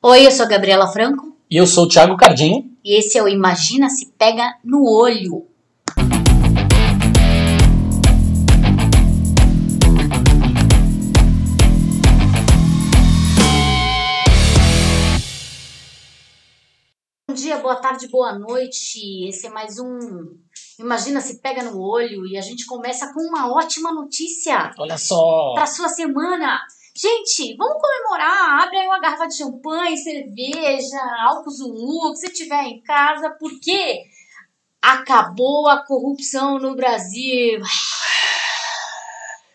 Oi, eu sou a Gabriela Franco E eu sou o Thiago Cardinho. e esse é o Imagina se pega no olho. Bom dia, boa tarde, boa noite. Esse é mais um Imagina se pega no olho e a gente começa com uma ótima notícia Olha só. para sua semana. Gente, vamos comemorar. Abre aí uma garrafa de champanhe, cerveja, álcool zulu, que você tiver em casa, porque acabou a corrupção no Brasil.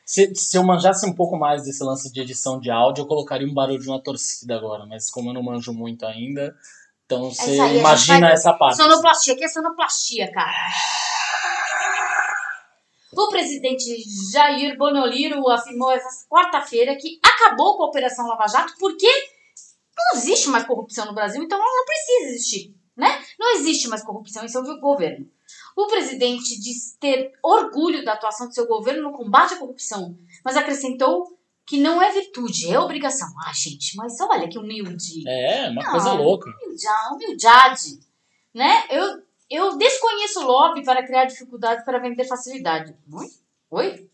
Se, se eu manjasse um pouco mais desse lance de edição de áudio, eu colocaria um barulho de uma torcida agora. Mas como eu não manjo muito ainda, então você Essa aí a gente imagina vai- essa parte. Sonoplastia, aqui é sonoplastia, cara. O presidente Jair Bonoliro afirmou essa quarta-feira que acabou com a Operação Lava Jato porque não existe mais corrupção no Brasil, então ela não precisa existir, né? Não existe mais corrupção em seu governo. O presidente diz ter orgulho da atuação do seu governo no combate à corrupção, mas acrescentou que não é virtude, é obrigação. Ah, gente, mas olha que humilde É, uma Não. coisa louca. humildade, humildade, né? Eu, eu desconheço lobby para criar dificuldades para vender facilidade. Oi? Oi?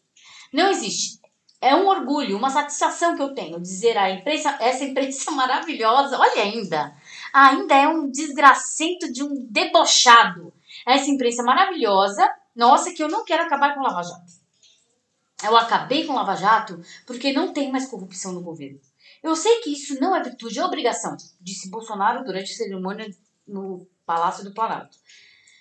Não existe. É um orgulho, uma satisfação que eu tenho dizer a imprensa, essa imprensa maravilhosa, olha ainda, ainda é um desgracento de um debochado. Essa imprensa maravilhosa, nossa, que eu não quero acabar com o Lava Jato. Eu acabei com o Lava Jato porque não tem mais corrupção no governo. Eu sei que isso não é virtude, é obrigação, disse Bolsonaro durante a cerimônia no Palácio do Planalto.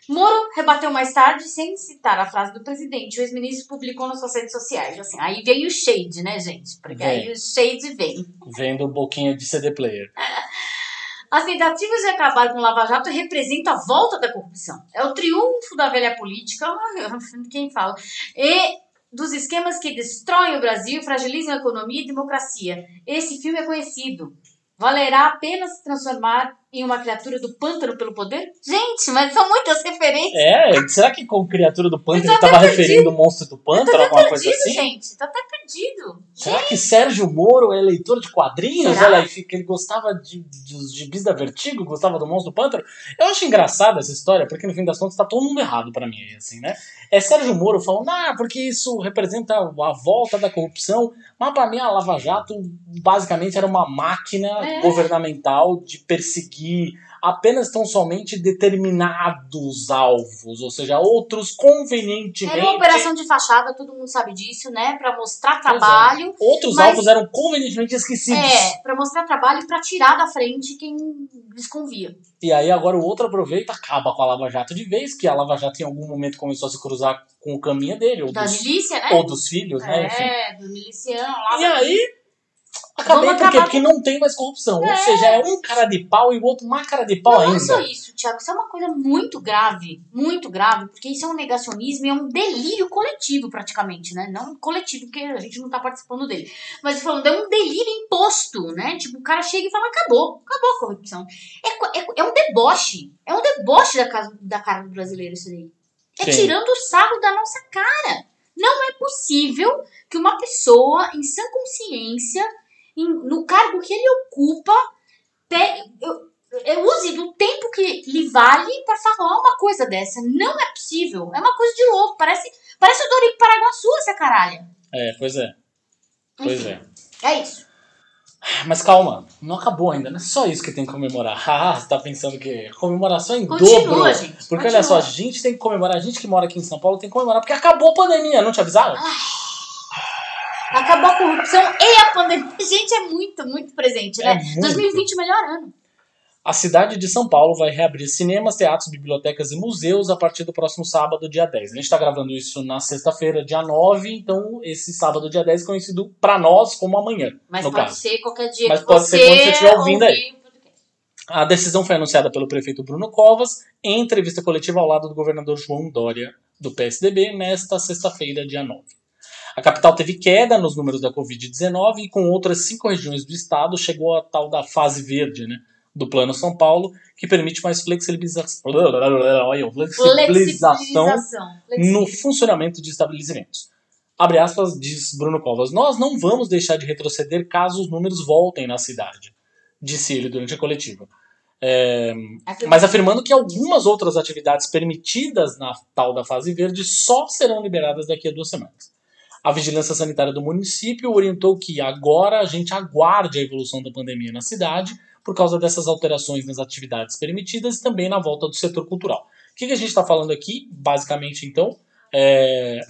Moro rebateu mais tarde, sem citar a frase do presidente. O ex-ministro publicou nas suas redes sociais. Assim, aí veio o shade, né, gente? Porque aí Vem. o shade vem. Vendo um pouquinho de CD player. As tentativas de acabar com o Lava Jato representam a volta da corrupção. É o triunfo da velha política, quem fala, e dos esquemas que destroem o Brasil, fragilizam a economia e a democracia. Esse filme é conhecido. Valerá a pena se transformar em uma criatura do pântano pelo poder? Gente, mas são muitas referências. É, será que com criatura do pântano ele tava até referindo o monstro do pântano, alguma coisa perdido, assim? gente. Tá até perdido. Será que Sérgio Moro é leitor de quadrinhos? Será? Olha fica- ele gostava de, dos gibis da Vertigo, gostava do Monstro do Pântano. Eu acho engraçada essa história, porque no fim das contas tá todo mundo errado pra mim, assim, né? É Sérgio Moro falando, ah, porque isso representa a volta da corrupção. Mas pra mim a Lava Jato basicamente era uma máquina É. governamental de perseguir apenas tão somente determinados alvos, ou seja, outros convenientemente. Era uma operação de fachada, todo mundo sabe disso, né? Pra mostrar é. trabalho. Outros Mas- alvos eram convenientemente esquecidos. É, pra mostrar trabalho e pra tirar da frente quem lhes convia. E aí agora o outro aproveita, acaba com a Lava Jato de vez, que a Lava Jato em algum momento começou a se cruzar com o caminho dele, ou Da dos, milícia, né? ou dos filhos, né? Enfim. É, do miliciano. E aí, acabei Vamos por quê? acabar Porque não tem mais corrupção. É. Ou seja, é um cara de pau e o outro mais cara de pau Não é ainda. só isso, Thiago. Isso é uma coisa muito grave. Muito grave, porque isso é um negacionismo e é um delírio coletivo, praticamente, né? Não coletivo, porque a gente não tá participando dele. Mas falando, é um delírio imposto, né? Tipo, o cara chega e fala: acabou, acabou a corrupção. É, é, é um deboche. É um deboche da, casa, da cara do brasileiro isso daí. É Sim. tirando o sarro da nossa cara. Não é possível que uma pessoa em sã consciência, no cargo que ele ocupa, pegue, eu, eu use do tempo que lhe vale para falar uma coisa dessa. Não é possível. É uma coisa de louco. Parece, parece o Dorico Paraguaçu, essa caralha. É, pois é. Pois Enfim, é. É isso. Mas calma, não acabou ainda, não é só isso que tem que comemorar. Ah, você tá pensando que comemoração em Continua, dobro. gente. Porque continua. olha só, a gente tem que comemorar, a gente que mora aqui em São Paulo tem que comemorar, porque acabou a pandemia, não te avisaram? Acabou a corrupção e a pandemia. Gente, é muito, muito presente, né? É muito. 2020 melhor ano. A cidade de São Paulo vai reabrir cinemas, teatros, bibliotecas e museus a partir do próximo sábado, dia 10. A gente está gravando isso na sexta-feira, dia 9, então esse sábado, dia 10, é conhecido para nós como amanhã, Mas pode caso. ser qualquer dia Mas que pode você ser quando você estiver ouvindo aí. ouvir podcast. A decisão foi anunciada pelo prefeito Bruno Covas em entrevista coletiva ao lado do governador João Dória, do PSDB, nesta sexta-feira, dia 9. A capital teve queda nos números da Covid-19 e com outras cinco regiões do estado chegou a tal da fase verde, né? Do Plano São Paulo, que permite mais flexibilização, flexibilização no funcionamento de estabelecimentos. Abre aspas, diz Bruno Covas, nós não vamos deixar de retroceder caso os números voltem na cidade. disse ele durante a coletiva. É, mas afirmando que algumas outras atividades permitidas na tal da fase verde só serão liberadas daqui a duas semanas. A Vigilância Sanitária do município orientou que agora a gente aguarde a evolução da pandemia na cidade por causa dessas alterações nas atividades permitidas e também na volta do setor cultural. O que, que a gente está falando aqui, basicamente, então, é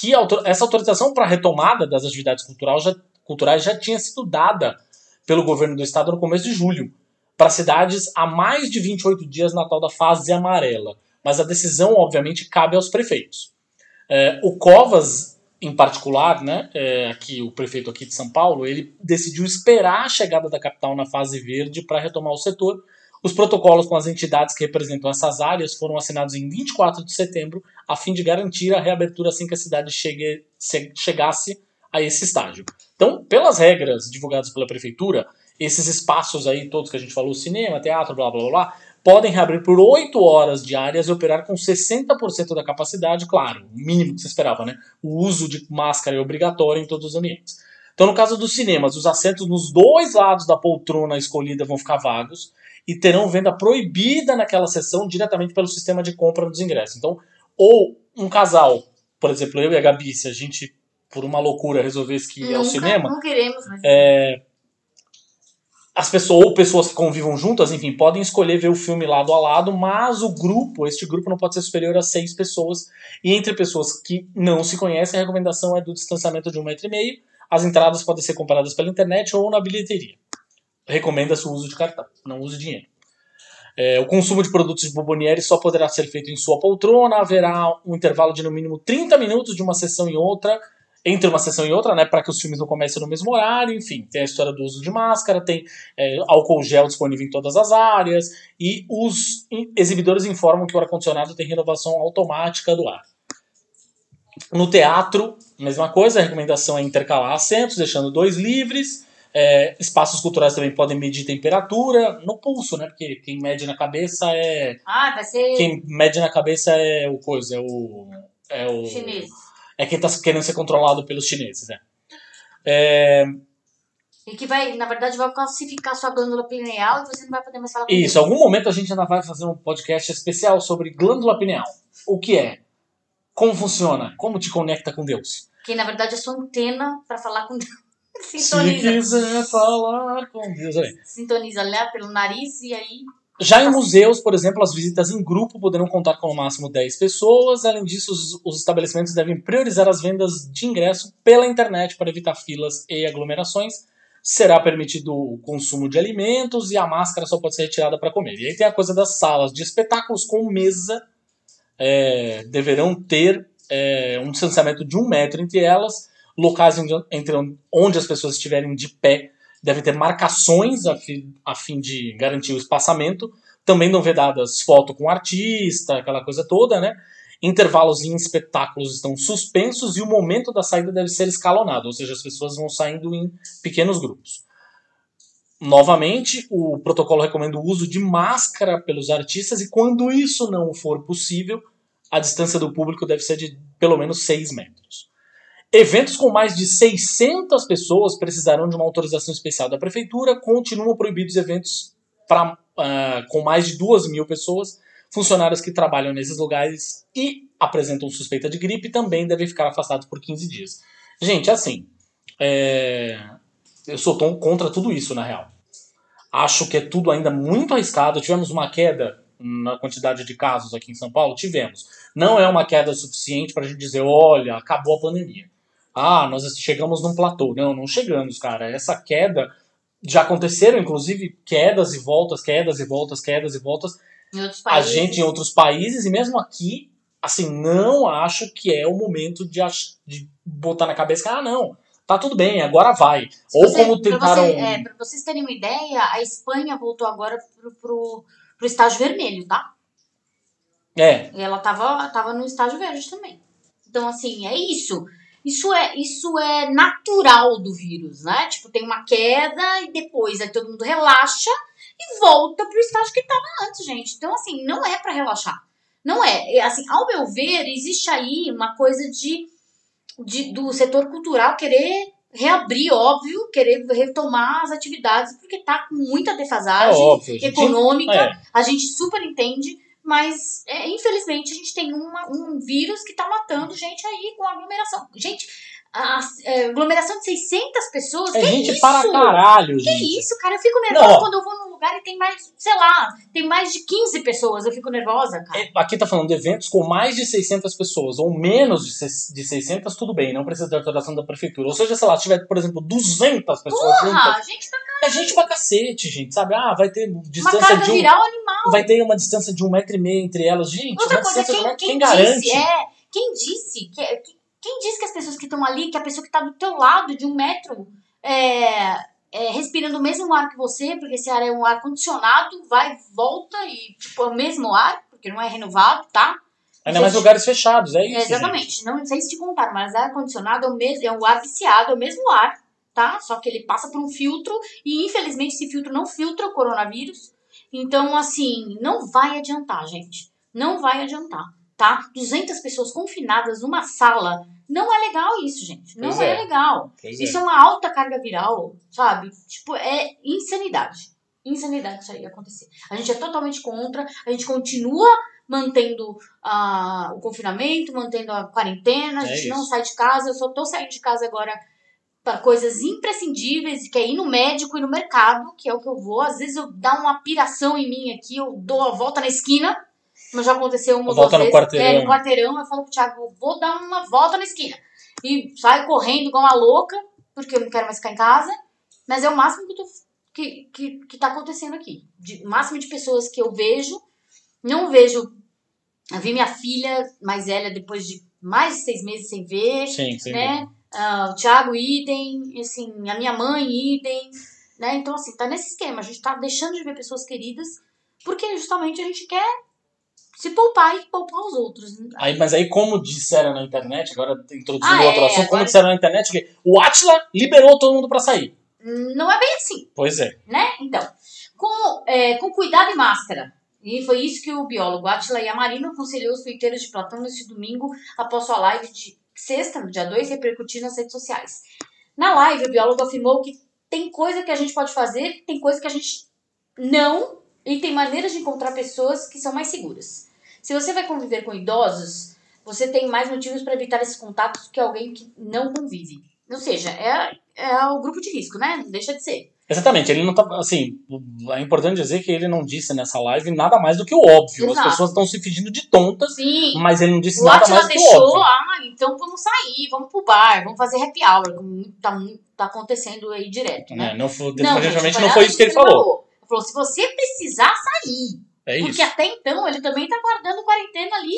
que essa autorização para retomada das atividades cultural já- culturais já tinha sido dada pelo governo do estado no começo de julho para cidades há mais de 28 dias na tal da fase amarela. Mas a decisão, obviamente, cabe aos prefeitos. É, o Covas, em particular, né, é, aqui, o prefeito aqui de São Paulo, ele decidiu esperar a chegada da capital na fase verde para retomar o setor. Os protocolos com as entidades que representam essas áreas foram assinados em 24 de setembro, a fim de garantir a reabertura assim que a cidade chegue, se- chegasse a esse estágio. Então, pelas regras divulgadas pela prefeitura, esses espaços aí, todos que a gente falou, cinema, teatro, blá blá, blá podem reabrir por 8 horas diárias e operar com 60% da capacidade, claro, o mínimo que você esperava, né? O uso de máscara é obrigatório em todos os ambientes. Então, no caso dos cinemas, os assentos nos dois lados da poltrona escolhida vão ficar vagos e terão venda proibida naquela sessão diretamente pelo sistema de compra dos ingressos. Então, ou um casal, por exemplo, eu e a Gabi, se a gente, por uma loucura, resolvesse que ir ao Nunca- cinema, Não queremos, mas. é, as pessoas ou pessoas que convivam juntas, enfim, podem escolher ver o filme lado a lado, mas o grupo, este grupo não pode ser superior a seis pessoas. E entre pessoas que não se conhecem, a recomendação é do distanciamento de um metro e meio. As entradas podem ser compradas pela internet ou na bilheteria. Recomenda-se o uso de cartão, não use dinheiro. É, o consumo de produtos de Bomboniere só poderá ser feito em sua poltrona. Haverá um intervalo de no mínimo 30 minutos de uma sessão e outra, entre uma sessão e outra, né, para que os filmes não comecem no mesmo horário. Enfim, tem a história do uso de máscara, tem é, álcool gel disponível em todas as áreas e os exibidores informam que o ar-condicionado tem renovação automática do ar. No teatro, mesma coisa, a recomendação é intercalar assentos, deixando dois livres. É, espaços culturais também podem medir temperatura no pulso, né? Porque quem mede na cabeça é. Ah, vai ser Quem mede na cabeça é o coisa, é o. É o. chinês. É quem tá querendo ser controlado pelos chineses, né? É, E que vai, na verdade, vai calcificar sua glândula pineal e você não vai poder mais falar com Isso, em algum momento a gente ainda vai fazer um podcast especial sobre glândula pineal. O que é? Como funciona? Como te conecta com Deus? Que na verdade é sua antena pra falar com Deus. Se Sintoniza. quiser falar com Deus. Olha aí. Sintoniza lá pelo nariz e aí. Já em museus, por exemplo, as visitas em grupo poderão contar com no máximo 10 pessoas. Além disso, os, os estabelecimentos devem priorizar as vendas de ingresso pela internet para evitar filas e aglomerações. Será permitido o consumo de alimentos e a máscara só pode ser retirada para comer. E aí tem a coisa das salas de espetáculos com mesa. é, deverão ter é, um distanciamento de um metro entre elas. Locais onde, entre onde as pessoas estiverem de pé devem ter marcações a, fi- a fim de garantir o espaçamento. Também não vedadas foto com artista, aquela coisa toda, né? Intervalos em espetáculos estão suspensos e o momento da saída deve ser escalonado, ou seja, as pessoas vão saindo em pequenos grupos. Novamente, o protocolo recomenda o uso de máscara pelos artistas e, quando isso não for possível, a distância do público deve ser de pelo menos 6 metros. Eventos com mais de 600 pessoas precisarão de uma autorização especial da prefeitura. Continuam proibidos eventos pra, ah, com mais de 2 mil pessoas. Funcionários que trabalham nesses lugares e apresentam suspeita de gripe também devem ficar afastados por 15 dias. Gente, assim, é, eu sou tão contra tudo isso, na real. Acho que é tudo ainda muito arriscado. Tivemos uma queda na quantidade de casos aqui em São Paulo? Tivemos. Não é uma queda suficiente para a gente dizer, olha, acabou a pandemia. Ah, nós chegamos num platô. Não, não chegamos, cara. Essa queda. Já aconteceram, inclusive, quedas e voltas, quedas e voltas, quedas e voltas. Em outros A gente em outros países, e mesmo aqui, assim, não acho que é o momento de, de botar na cabeça que, ah, não, tá tudo bem, agora vai. Se Ou você- como pra tentaram. você- é, pra vocês terem uma ideia, a Espanha voltou agora pro, pro, pro estágio vermelho, tá? É, E ela tava, tava no estágio verde também. Então, assim, é isso. Isso é, isso é natural do vírus, né? Tipo, tem uma queda e depois aí todo mundo relaxa e volta pro estágio que tava antes, gente. Então, assim, não é pra relaxar. Não é. É, Assim, ao meu ver, existe aí uma coisa de, de do setor cultural querer reabrir, óbvio, querer retomar as atividades, porque tá com muita É defasagem óbvio. a gente- econômica, é. a gente super entende, mas é, infelizmente a gente tem uma- um vírus que tá matando gente aí com aglomeração. Gente, a, é, aglomeração de 600 pessoas, É que gente isso? para caralho, Que gente. isso, cara? Eu fico nervosa Não. quando eu vou num lugar e tem mais, sei lá, tem mais de 15 pessoas. Eu fico nervosa, cara. É, Aqui tá falando de eventos com mais de 600 pessoas, ou menos de se- de 600, tudo bem, não precisa de autorização da prefeitura. Ou seja, sei lá, se tiver, por exemplo, 200 pessoas juntas, Porra, gente, tá é gente pra cacete, gente, sabe? Ah, vai ter uma distância carga de um... viral animal. Vai ter uma distância de um metro e meio entre elas. Gente, Outra uma coisa, quem, quem quem garante? disse, é, quem disse que, que- quem disse que as pessoas que estão ali, que a pessoa que está do teu lado de um metro é, é, respirando o mesmo ar que você, porque esse ar é um ar condicionado, vai, volta e tipo é o mesmo ar, porque não é renovado, tá? Ainda mais lugares fechados, é isso. É, gente. exatamente. Não sei se te contaram, mas ar condicionado é o mesmo, é um ar viciado, é o mesmo ar, tá? Só que ele passa por um filtro e infelizmente esse filtro não filtra o coronavírus. Então, assim, não vai adiantar, gente. Não vai adiantar, tá? 200 pessoas confinadas numa sala. Não é legal isso, gente. Não é. é. legal. Pois é. Isso é uma alta carga viral, sabe? Tipo, é insanidade. Insanidade isso aí acontecer. A gente é totalmente contra, a gente continua mantendo ah, o confinamento, mantendo a quarentena, a É gente não sai de casa, eu só tô saindo de casa agora para coisas imprescindíveis, que é ir no médico e no mercado, que é o que eu vou. Às vezes eu dá uma piração em mim aqui, eu dou a volta na esquina, mas já aconteceu uma volta no quarteirão. É, no quarteirão, eu falo pro Thiago, vou dar uma volta na esquina. E saio correndo igual uma louca, porque eu não quero mais ficar em casa. Mas é o máximo que, tô, que, que, que tá acontecendo aqui. De, o máximo de pessoas que eu vejo. Não vejo. Eu vi minha filha mais velha depois de mais de seis meses sem ver, Sim, sim. né? Ah, o Thiago, idem. Assim, a minha mãe, idem. Né? Então, assim, tá nesse esquema. A gente tá deixando de ver pessoas queridas porque justamente a gente quer se poupar e poupar os outros. Aí, mas aí, como disseram na internet, agora introduzindo Ah, outro é, assunto, como agora- disseram na internet, que o Atila liberou todo mundo pra sair. Não é bem assim. Pois é. né? Então, com, é, com cuidado e máscara. E foi isso que o biólogo Atila Yamarino aconselhou os twitteiros de Platão neste domingo após sua live de sexta, no dia 2, repercutir nas redes sociais. Na live, o biólogo afirmou que tem coisa que a gente pode fazer, tem coisa que a gente não, e tem maneiras de encontrar pessoas que são mais seguras. Se você vai conviver com idosos, você tem mais motivos para evitar esses contatos que alguém que não convive. Ou seja, é, é o grupo de risco, né? Não deixa de ser. Exatamente, ele não tá. Assim, é importante dizer que ele não disse nessa live nada mais do que o óbvio. Exato. As pessoas estão se fingindo de tontas, Sim. mas ele não disse O nada Atila mais do que o deixou, óbvio. ah, então vamos sair, vamos pro bar, vamos fazer happy hour, como tá, tá acontecendo aí direto, né? É, não, foi, Não, gente, não foi isso que ele disso falou. Ele falou, se você precisar sair, É porque isso. até então ele também tá guardando quarentena ali.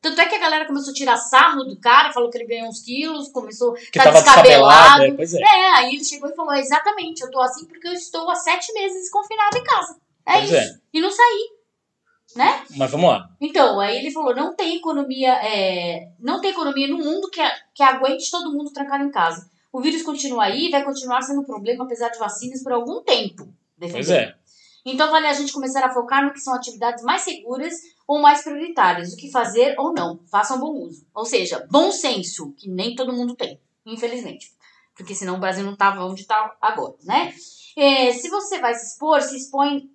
Tanto é que a galera começou a tirar sarro do cara, falou que ele ganhou uns quilos, começou, Que tá descabelado. É, pois é. É, aí ele chegou e falou, exatamente, eu tô assim porque eu estou há sete meses confinado em casa. É Pois isso. é. E não saí, né? Mas vamos lá. Então, aí ele falou, não tem economia, é, não tem economia no mundo que, a- que aguente todo mundo trancado em casa. O vírus continua aí e vai continuar sendo um problema, apesar de vacinas, por algum tempo. Pois defendeu. é. Então vale a gente começar a focar no que são atividades mais seguras ou mais prioritárias, o que fazer ou não. Façam bom uso. Ou seja, bom senso, que nem todo mundo tem, infelizmente. Porque senão o Brasil não estava onde está agora, né? É, se você vai se expor, se expõe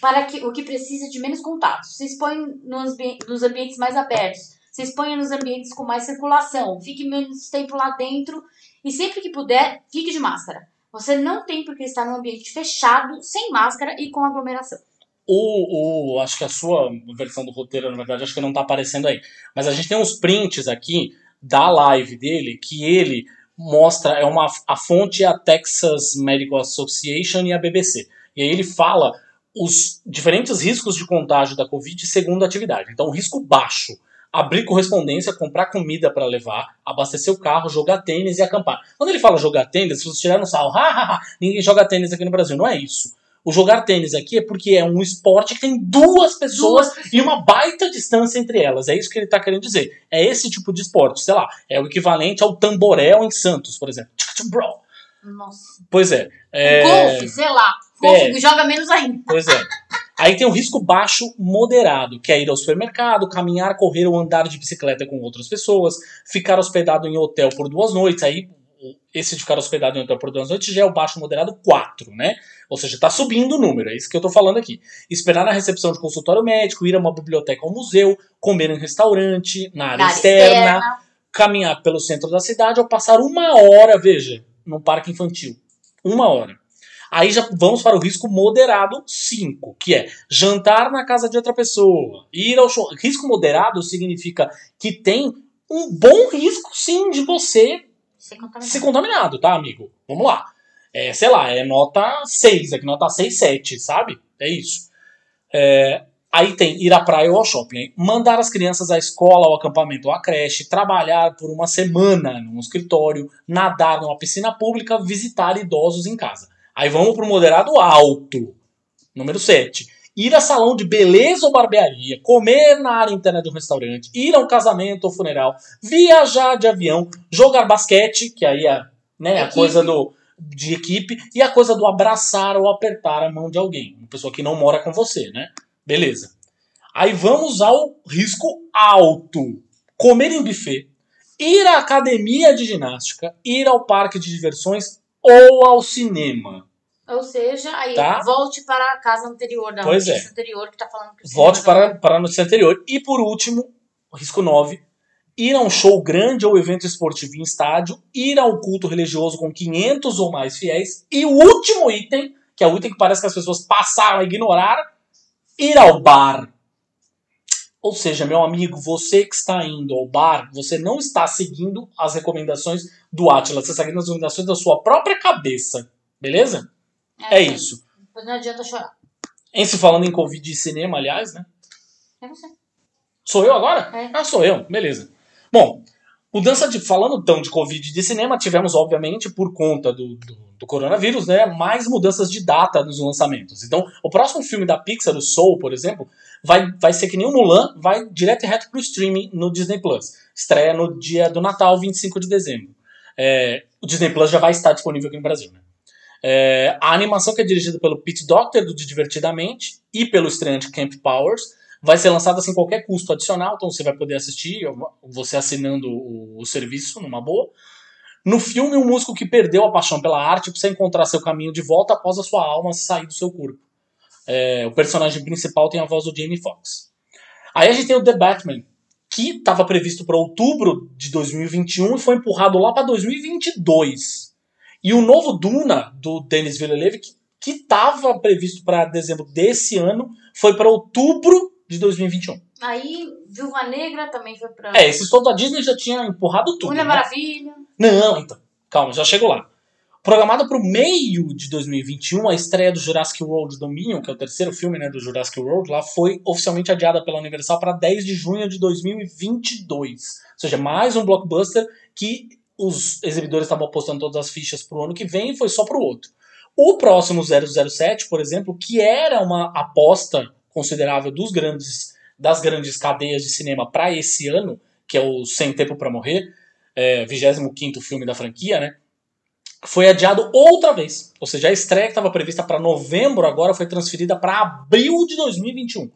para que, o que precisa de menos contato. Se expõe nos, nos ambientes mais abertos. Se exponha nos ambientes com mais circulação. Fique menos tempo lá dentro. E sempre que puder, fique de máscara. Você não tem por que estar num ambiente fechado, sem máscara e com aglomeração. O, o, acho que a sua versão do roteiro, na verdade, acho que não tá aparecendo aí. Mas a gente tem uns prints aqui da live dele que ele mostra, é uma, a fonte é a Texas Medical Association e a BBC. E aí ele fala os diferentes riscos de contágio da Covid segundo a atividade. Então, risco baixo, abrir correspondência, comprar comida para levar, abastecer o carro, jogar tênis e acampar. Quando ele fala jogar tênis, vocês tirarem no sal, ha, ninguém joga tênis aqui no Brasil. Não é isso. O jogar tênis aqui é porque é um esporte que tem duas pessoas Duas e uma baita distância entre elas. É isso que ele tá querendo dizer. É esse tipo de esporte, sei lá, é o equivalente ao tamborel em Santos, por exemplo. Bro. Nossa. Pois é. é... Golfe, sei lá. Golfe É. joga menos ainda. Pois é. Aí tem o risco baixo moderado, que é ir ao supermercado, caminhar, correr ou andar de bicicleta com outras pessoas, ficar hospedado em hotel por duas noites. Aí esse de ficar hospedado em hotel por duas noites já é o baixo moderado 4, né? Ou seja, está subindo o número, é isso que eu tô falando aqui. Esperar na recepção de consultório médico, ir a uma biblioteca ou museu, comer em restaurante, na área Na área externa, caminhar pelo centro da cidade ou passar uma hora, veja, num parque infantil. Uma hora. Aí já vamos para o risco moderado 5, que é jantar na casa de outra pessoa, ir ao show. Risco moderado significa que tem um bom risco, sim, de você Sem contaminar. ser contaminado, tá, amigo? Vamos lá. É, sei lá, é nota 6, aqui nota 6, 7, sabe? É isso. É, aí tem ir à praia ou ao shopping. hein? Mandar as crianças à escola, ao acampamento ou à creche, trabalhar por uma semana num escritório, nadar numa piscina pública, visitar idosos em casa. Aí vamos pro moderado alto. Número 7. Ir a salão de beleza ou barbearia, comer na área interna de um restaurante, ir a um casamento ou funeral, viajar de avião, jogar basquete, que aí é né, a coisa do, de equipe, e a coisa do abraçar ou apertar a mão de alguém. Uma pessoa que não mora com você, né? Beleza. Aí vamos ao risco alto. Comer em buffet, ir à academia de ginástica, ir ao parque de diversões ou ao cinema. Ou seja, aí Tá. volte para a casa anterior, da Pois notícia anterior que tá falando que o Volte cinema para, para a notícia anterior. E por último, risco 9. Ir a um show grande ou evento esportivo em estádio, ir a um culto religioso com 500 ou mais fiéis. E o último item, que é o item que parece que as pessoas passaram a ignorar, ir ao bar. Ou seja, meu amigo, você que está indo ao bar, você não está seguindo as recomendações do Atlas, você está seguindo as recomendações da sua própria cabeça. Beleza? É sim. isso. Pois não adianta chorar. Em se falando em Covid e cinema, aliás, né? É você. Sou eu agora? É. Ah, sou eu. Beleza. Bom, mudança de. Falando então de Covid de cinema, tivemos, obviamente, por conta do, do, do coronavírus, né? Mais mudanças de data nos lançamentos. Então, o próximo filme da Pixar, o Soul, por exemplo, vai, vai ser que nem o Mulan, vai direto e reto pro streaming no Disney Plus. Estreia no dia do Natal, 25 de dezembro. É, o Disney Plus já vai estar disponível aqui no Brasil, né? É, a animação que é dirigida pelo Pete Docter, do Divertidamente, e pelo estreante Camp Powers, vai ser lançada sem qualquer custo adicional, então você vai poder assistir, você assinando o, o serviço numa boa. No filme, um músico que perdeu a paixão pela arte precisa encontrar seu caminho de volta após a sua alma sair do seu corpo. É, o personagem principal tem a voz do Jamie Foxx. Aí a gente tem o The Batman, que estava previsto para outubro de 2021 e foi empurrado lá para 2022. E o novo Duna, do Denis Villeneuve, que estava previsto para dezembro desse ano, foi para outubro de 2021. Aí, Viúva Negra também foi pra. É, esses todos a Disney já tinha empurrado tudo. Mulher né? Maravilha. Não, então, calma, já chego lá. Programada para o meio de 2021, a estreia do Jurassic World Dominion, que é o terceiro filme né, do Jurassic World, lá foi oficialmente adiada pela Universal para 10 de junho de 2022. Ou seja, mais um blockbuster que os exibidores estavam apostando todas as fichas para o ano que vem e foi só para o outro. O próximo 007, por exemplo, que era uma aposta considerável dos grandes, das grandes cadeias de cinema para esse ano, que é o Sem Tempo para Morrer, é, 25 filme da franquia, né? Foi adiado outra vez. Ou seja, a estreia que estava prevista para novembro agora foi transferida para abril de 2021.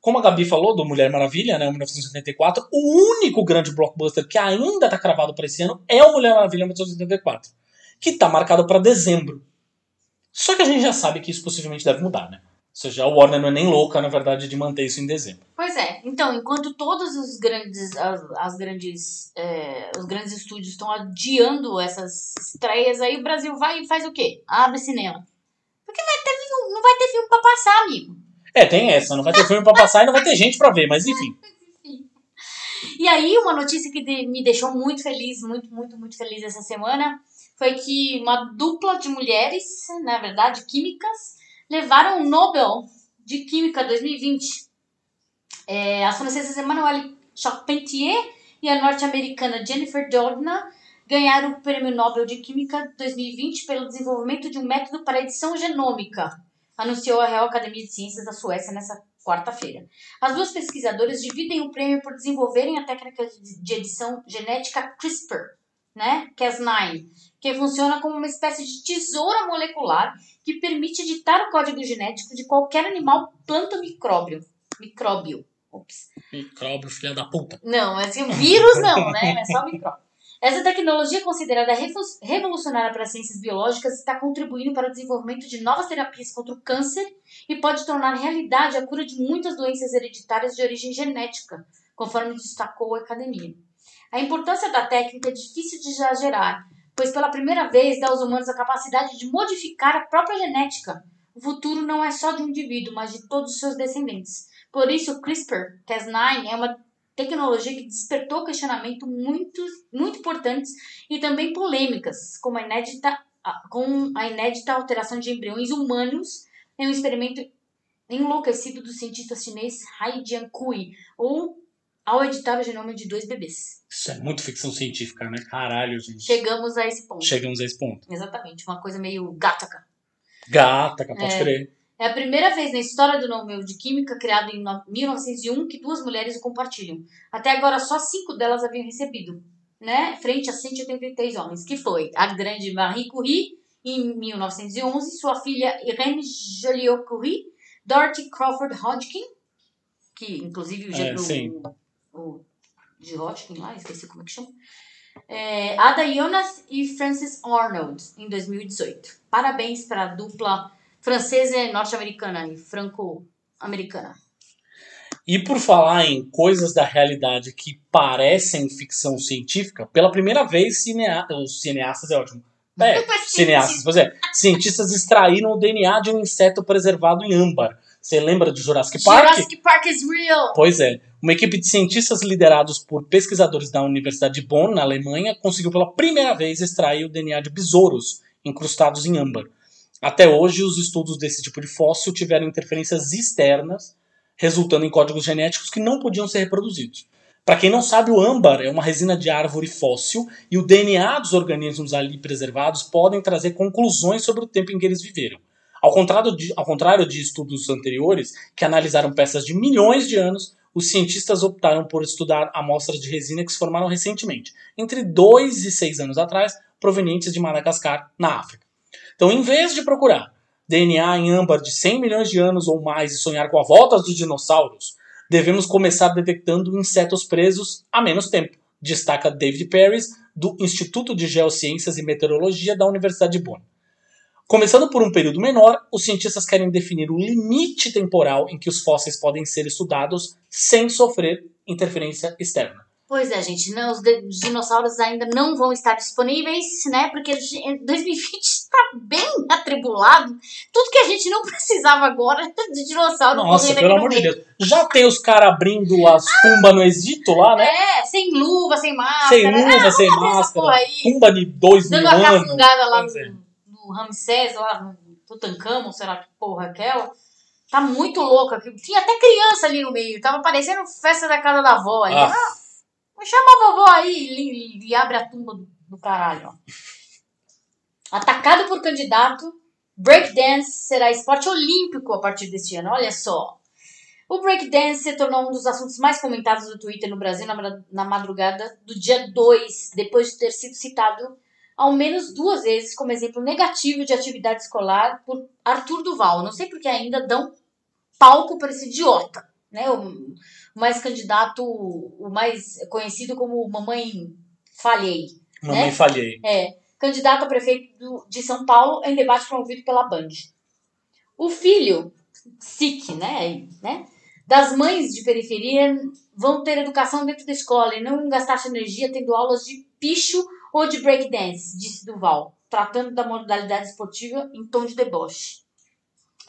Como a Gabi falou, do Mulher Maravilha, né, 1984, o único grande blockbuster que ainda está cravado para esse ano é o Mulher Maravilha 1984, que está marcado para dezembro. Só que a gente já sabe que isso possivelmente deve mudar, né? Ou seja, a Warner não é nem louca, na verdade, de manter isso em dezembro. Pois é. Então, enquanto todos os grandes, as, as grandes, é, os grandes estúdios estão adiando essas estreias, aí o Brasil vai e faz o quê? Abre cinema. Porque vai ter, não vai ter filme pra passar, amigo. É, tem essa, não vai ter filme para passar e não vai ter gente para ver, mas enfim. E aí, uma notícia que me deixou muito feliz, muito, muito, muito feliz essa semana, foi que uma dupla de mulheres, na verdade, químicas, levaram o Nobel de Química 2020. É, as francesas Emmanuelle Charpentier e a norte-americana Jennifer Doudna ganharam o Prêmio Nobel de Química 2020 pelo desenvolvimento de um método para edição genômica, anunciou a Real Academia de Ciências da Suécia nessa quarta-feira. As duas pesquisadoras dividem o prêmio por desenvolverem a técnica de de edição genética CRISPR, né? Cas9, que funciona como uma espécie de tesoura molecular que permite editar o código genético de qualquer animal, planta ou micróbio. Micróbio. Ops. Micróbio, filha da puta. Não, assim, vírus não, né? É só micróbio. Essa tecnologia, considerada revo- revolucionária para as ciências biológicas, está contribuindo para o desenvolvimento de novas terapias contra o câncer e pode tornar realidade a cura de muitas doenças hereditárias de origem genética, conforme destacou a academia. A importância da técnica é difícil de exagerar, pois pela primeira vez dá aos humanos a capacidade de modificar a própria genética. O futuro não é só de um indivíduo, mas de todos os seus descendentes. Por isso, o CRISPR-Cas9 é uma tecnologia que despertou questionamentos muito, muito importantes e também polêmicas, como a inédita, com a inédita alteração de embriões humanos em um experimento enlouquecido do cientista chinês Hai Jiankui, ou ao editar o genoma de dois bebês. Isso é muito ficção científica, né? Caralho, gente. Chegamos a esse ponto. Chegamos a esse ponto. Exatamente, uma coisa meio gataca. Gata, pode É. crer. É a primeira vez na história do Nobel de Química, criado em no- 1901, que duas mulheres o compartilham. Até agora, só cinco delas haviam recebido, né? Frente a 183 homens, que foi a grande Marie Curie, em 1911, sua filha Irene Joliot Curie, Dorothy Crawford Hodgkin, que inclusive o, É, o, sim. o de Hodgkin lá, esqueci como é que chama. É, Ada Jonas e Frances Arnold, em 2018. Parabéns para a dupla francesa e norte-americana e franco-americana. E por falar em coisas da realidade que parecem ficção científica, pela primeira vez, cinea... os cineastas é ótimo. É, cineastas, pois é. Cientistas extraíram o DNA de um inseto preservado em âmbar. Você lembra de Jurassic Park? Jurassic Park is real! Pois é. Uma equipe de cientistas liderados por pesquisadores da Universidade de Bonn, na Alemanha, conseguiu pela primeira vez extrair o DNA de besouros incrustados em âmbar. Até hoje, os estudos desse tipo de fóssil tiveram interferências externas, resultando em códigos genéticos que não podiam ser reproduzidos. Para quem não sabe, o âmbar é uma resina de árvore fóssil e o DNA dos organismos ali preservados podem trazer conclusões sobre o tempo em que eles viveram. Ao contrário, de, ao contrário de estudos anteriores, que analisaram peças de milhões de anos, os cientistas optaram por estudar amostras de resina que se formaram recentemente, entre 2 e 6 anos atrás, provenientes de Madagascar, na África. Então, em vez de procurar DNA em âmbar de 100 milhões de anos ou mais e sonhar com a volta dos dinossauros, devemos começar detectando insetos presos há menos tempo, destaca David Paris, do Instituto de Geociências e Meteorologia da Universidade de Bonn. Começando por um período menor, os cientistas querem definir o limite temporal em que os fósseis podem ser estudados sem sofrer interferência externa. Pois é, gente, não, os, dinossauros ainda não vão estar disponíveis, né? Porque ge- 2020 está bem atribulado. Tudo que a gente não precisava agora de dinossauro Nossa, pelo no amor de. Deus. Já tem os caras abrindo as tumbas no Egito lá, né? É, sem luva, sem máscara. Sem luva, Ah, sem máscara. aí. Tumba de dois mil Dando a anos. cafungada lá Pois é. No, Ramsés, lá no Tutankhamon, sei lá que porra aquela. Tá muito louca. Tinha até criança ali no meio. Tava parecendo festa da casa da avó. aí. Ah. Ah, chama a vovó aí e, e- e abre a tumba do, do caralho. Ó. Atacado por candidato, breakdance será esporte olímpico a partir deste ano. Olha só. O breakdance se tornou um dos assuntos mais comentados do Twitter no Brasil na, na madrugada do dia 2, depois de ter sido citado ao menos duas vezes como exemplo negativo de atividade escolar por Arthur Duval. Não sei porque ainda dão palco para esse idiota, né? O, mais candidato, o mais conhecido como Mamãe Falhei. Mamãe né? falhei. É, candidato a prefeito de São Paulo em debate promovido pela Band. O filho, SIC, né, né, das mães de periferia vão ter educação dentro da escola e não gastar sua energia tendo aulas de picho ou de breakdance, disse Duval, tratando da modalidade esportiva em tom de deboche.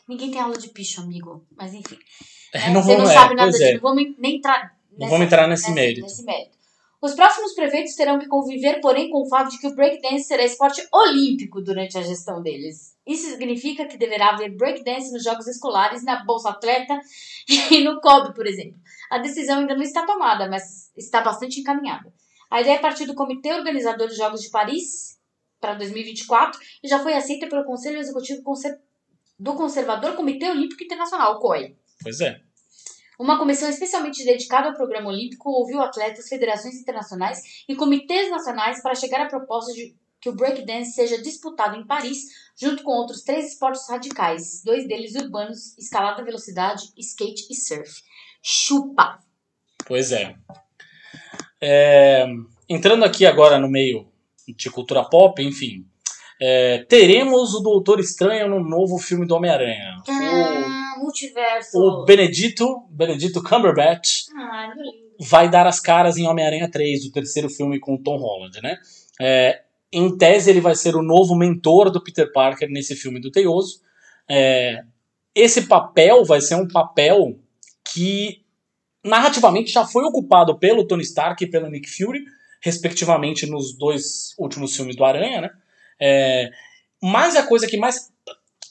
Ninguém tem aula de picho, amigo, mas enfim. É, não Você não vamos, sabe é, nada disso, é. não vamos nem entrar Não vamos entrar nesse nesse- mérito. nesse mérito. Os próximos prefeitos terão que conviver, porém, com o fato de que o breakdance será esporte olímpico durante a gestão deles. Isso significa que deverá haver breakdance nos jogos escolares, na Bolsa Atleta e no COB, por exemplo. A decisão ainda não está tomada, mas está bastante encaminhada. A ideia partiu do Comitê Organizador dos Jogos de Paris para 2024 e já foi aceita pelo Conselho Executivo do Conservador Comitê Olímpico Internacional, o COI. Pois é. Uma comissão especialmente dedicada ao programa olímpico ouviu atletas, federações internacionais e comitês nacionais para chegar à proposta de que o breakdance seja disputado em Paris, junto com outros três esportes radicais, dois deles urbanos, escalada velocidade, skate e surf. Chupa! Pois é. É, entrando aqui agora no meio de cultura pop, enfim. é, teremos o Doutor Estranho no novo filme do Homem-Aranha. O, Ah, multiverso. o Benedito, Benedito Cumberbatch, lindo. vai dar as caras em Homem-Aranha 3, o terceiro filme com o Tom Holland, né? É, em tese, ele vai ser o novo mentor do Peter Parker nesse filme do Teioso. É, esse papel vai ser um papel que narrativamente já foi ocupado pelo Tony Stark e pelo Nick Fury, respectivamente nos dois últimos filmes do Aranha, né? É, mas a coisa que mais.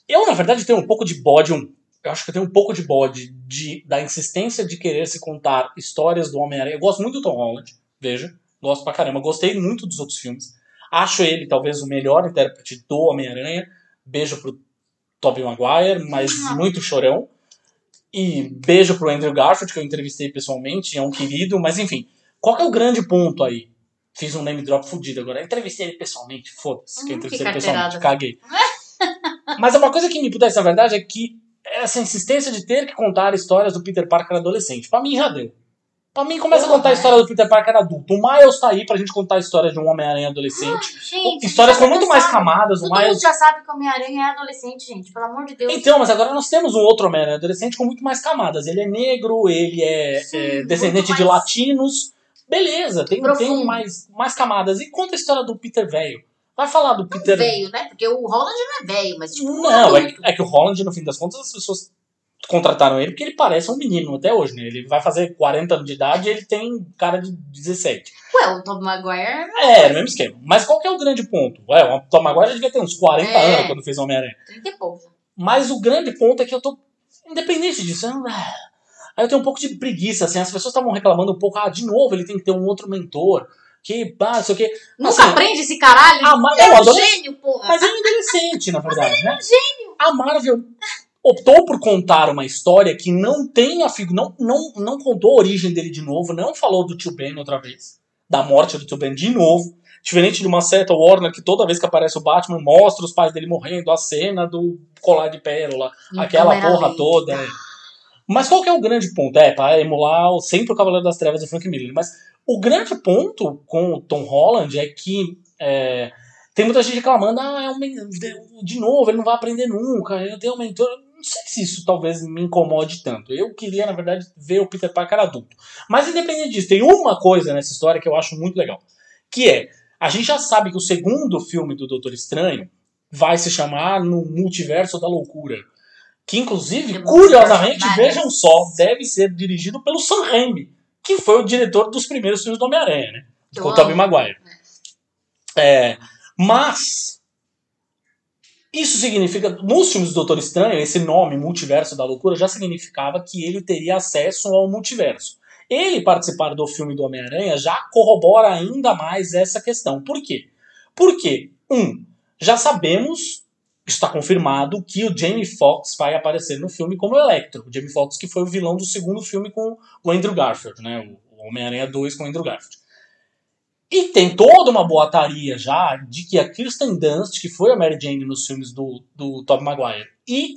Eu, na verdade, tenho um pouco de bode, um- eu acho que eu tenho um pouco de bode de, da insistência de querer se contar histórias do Homem-Aranha. Eu gosto muito do Tom Holland, veja, gosto pra caramba, gostei muito dos outros filmes. Acho ele talvez o melhor intérprete do Homem-Aranha. Beijo pro Tobey Maguire, mas Ah. muito chorão. E beijo pro Andrew Garfield, que eu entrevistei pessoalmente, é um querido, mas enfim. Qual que é o grande ponto aí? Fiz um name drop fudido agora. Eu entrevistei ele pessoalmente, foda-se, que eu Hum, entrevistei que pessoalmente, caguei. mas uma coisa que me pudesse, na verdade, é que essa insistência de ter que contar histórias do Peter Parker adolescente, pra mim já deu. Pra mim começa a contar a é. história do Peter Parker adulto. O Miles tá aí pra gente contar a história de um Homem-Aranha adolescente. Gente, Histórias com muito mundo mais sabe. camadas. O Todo Miles mundo já sabe que o Homem-Aranha é adolescente, gente. Pelo amor de Deus. Então, mas agora nós temos um outro Homem-Aranha adolescente com muito mais camadas. Ele é negro, ele é, Sim, é, descendente muito de mais latinos. Beleza, tem, profundo. tem mais, mais camadas. E conta a história do Peter velho. Vai falar do Peter. Veio, né? Porque o Holland não é velho, mas tipo, Não, é, que- é que o Holland, no fim das contas, as pessoas contrataram ele porque ele parece um menino até hoje, né? Ele vai fazer 40 anos de idade e ele tem cara de 17. Ué, o Tom Maguire É, no mesmo esquema. Mas qual que é o grande ponto? Ué, o Tom Maguire já devia ter uns 40 É. anos quando fez Homem-Aranha. 30 e pouco. Mas o grande ponto é que eu tô. Independente disso, eu, ah, aí eu tenho um pouco de preguiça, assim. As pessoas estavam reclamando um pouco, ah, de novo ele tem que ter um outro mentor. Que, ah, não sei o quê. Nunca Assim, aprende esse caralho. a Mar- é um gênio, porra. Mas ele é um adolescente, na verdade, né? A Marvel optou por contar uma história que não tem a figura. Não, não, não contou a origem dele de novo, não falou do tio Ben outra vez. Da morte do tio Ben de novo. Diferente de uma certa Warner que toda vez que aparece o Batman mostra os pais dele morrendo, a cena do colar de pérola, aquela porra lenta. toda. Mas qual que é o grande ponto? É, pra emular sempre o Cavaleiro das Trevas do Frank Miller. Mas o grande ponto com o Tom Holland é que é, tem muita gente reclamando, ah, é um, de novo, ele não vai aprender nunca, eu tenho um mentor. Não sei se isso talvez me incomode tanto. Eu queria, na verdade, ver o Peter Parker adulto. Mas independente disso, tem uma coisa nessa história que eu acho muito legal. Que é, a gente já sabe que o segundo filme do Doutor Estranho vai se chamar No Multiverso da Loucura. Que, inclusive, curiosamente, vejam só, deve ser dirigido pelo Sam Raimi, que foi o diretor dos primeiros filmes do Homem-Aranha, né? Eu Com o Tobey. Maguire. É, mas isso significa, nos filmes do Doutor Estranho, esse nome, Multiverso da Loucura, já significava que ele teria acesso ao multiverso. Ele participar do filme do Homem-Aranha já corrobora ainda mais essa questão. Por quê? Porque, um, já sabemos, está confirmado, que o Jamie Foxx vai aparecer no filme como Electro. O Jamie Foxx que foi o vilão do segundo filme com o Andrew Garfield, né? O Homem-Aranha 2 com o Andrew Garfield. E tem toda uma boataria já de que a Kirsten Dunst, que foi a Mary Jane nos filmes do, do Tobey Maguire, e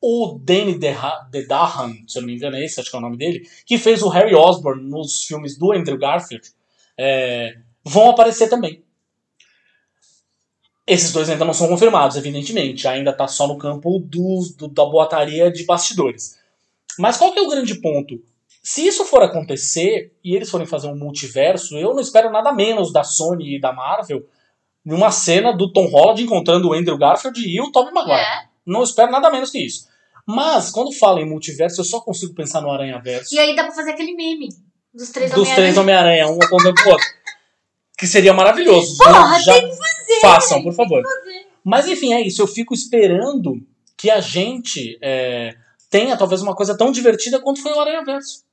o Danny DeDahan, se eu não me engano é esse, acho que é o nome dele, que fez o Harry Osborn nos filmes do Andrew Garfield, é, vão aparecer também. Esses dois ainda não são confirmados, evidentemente. Ainda tá só no campo dos, do- da boataria de bastidores. Mas qual que é o grande ponto? Se isso for acontecer e eles forem fazer um multiverso, eu não espero nada menos da Sony e da Marvel numa cena do Tom Holland encontrando o Andrew Garfield e o Tobey Maguire. É. Não espero nada menos que isso. Mas, quando falo em multiverso, eu só consigo pensar no Aranha Verso. E aí dá pra fazer aquele meme dos três Dos três Homem-Aranha. Homem-Aranha, um apontando pro outro. Que seria maravilhoso. Porra, Já tem que fazer! Façam, por favor. Mas enfim, é isso. Eu fico esperando que a gente é, tenha talvez uma coisa tão divertida quanto foi o Aranha Verso.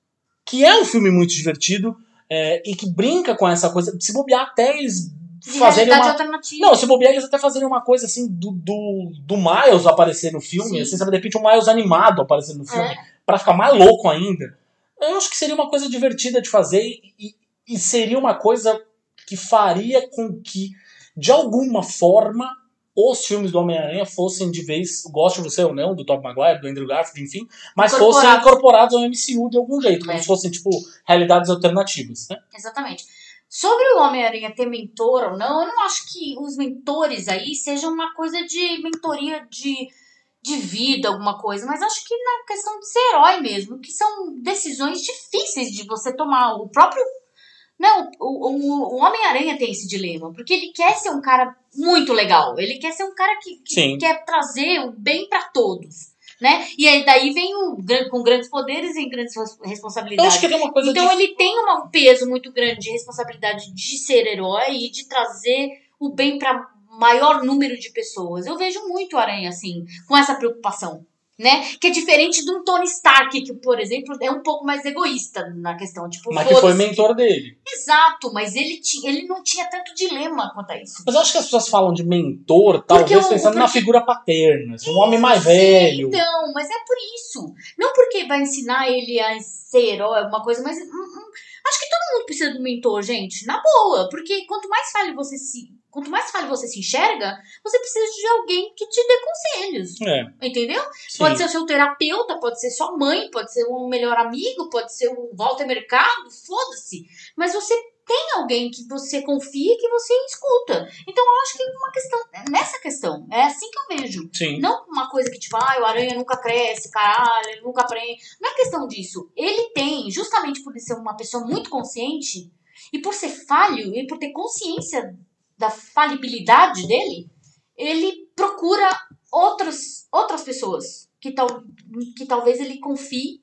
Que é um filme muito divertido é, e que brinca com essa coisa. Se bobear até eles De fazerem uma. alternativa. Não, se bobear eles até fazerem uma coisa assim do, do, do Miles aparecer no filme, Sim. assim, sabe, de repente um Miles animado aparecer no filme, É. pra ficar mais louco ainda. Eu acho que seria uma coisa divertida de fazer e- e seria uma coisa que faria com que, de alguma forma, os filmes do Homem-Aranha fossem de vez, goste você ou não, do Tobey Maguire, do Andrew Garfield, enfim, mas fossem Incorporados. ao MCU de algum jeito, como É. se fossem, tipo, realidades alternativas, né? Exatamente. Sobre o Homem-Aranha ter mentor ou não, eu não acho que os mentores aí sejam uma coisa de mentoria de, de vida, alguma coisa, mas acho que na questão de ser herói mesmo, que são decisões difíceis de você tomar. O próprio. Não, o, o, o Homem-Aranha tem esse dilema, porque ele quer ser um cara muito legal, ele quer ser um cara que, que quer trazer o bem pra todos. Né? E aí daí vem o com grandes poderes e grandes responsabilidades. Então de... ele tem um peso muito grande de responsabilidade de ser herói e de trazer o bem para maior número de pessoas. Eu vejo muito o Aranha assim, com essa preocupação. Né? Que é diferente de um Tony Stark, que, por exemplo, é um pouco mais egoísta na questão. Tipo, Mas que foi mentor dele. Exato, mas ele, ti- ele não tinha tanto dilema quanto a isso. Mas eu acho que as pessoas falam de mentor, talvez o- pensando na porque- figura paterna. assim, um homem mais velho. Então, mas é por isso. Não porque vai ensinar ele a ser herói, alguma coisa, mas hum, hum, acho que todo mundo precisa de um mentor, gente. Na boa. Porque quanto mais falho você se. Quanto mais falho você se enxerga, você precisa de alguém que te dê conselhos. É, Entendeu? sim. Pode ser o seu terapeuta, pode ser sua mãe, pode ser um melhor amigo, pode ser o Walter Mercado, foda-se. Mas você tem alguém que você confia e que você escuta. Então eu acho que é uma questão, é nessa questão, é assim que eu vejo. Sim. Não uma coisa que, tipo, ah, o aranha nunca cresce, caralho, ele nunca aprende. Não é questão disso. Ele tem, justamente por ser uma pessoa muito consciente, e por ser falho, e por ter consciência da falibilidade dele, ele procura outros, outras pessoas que, tal, que talvez ele confie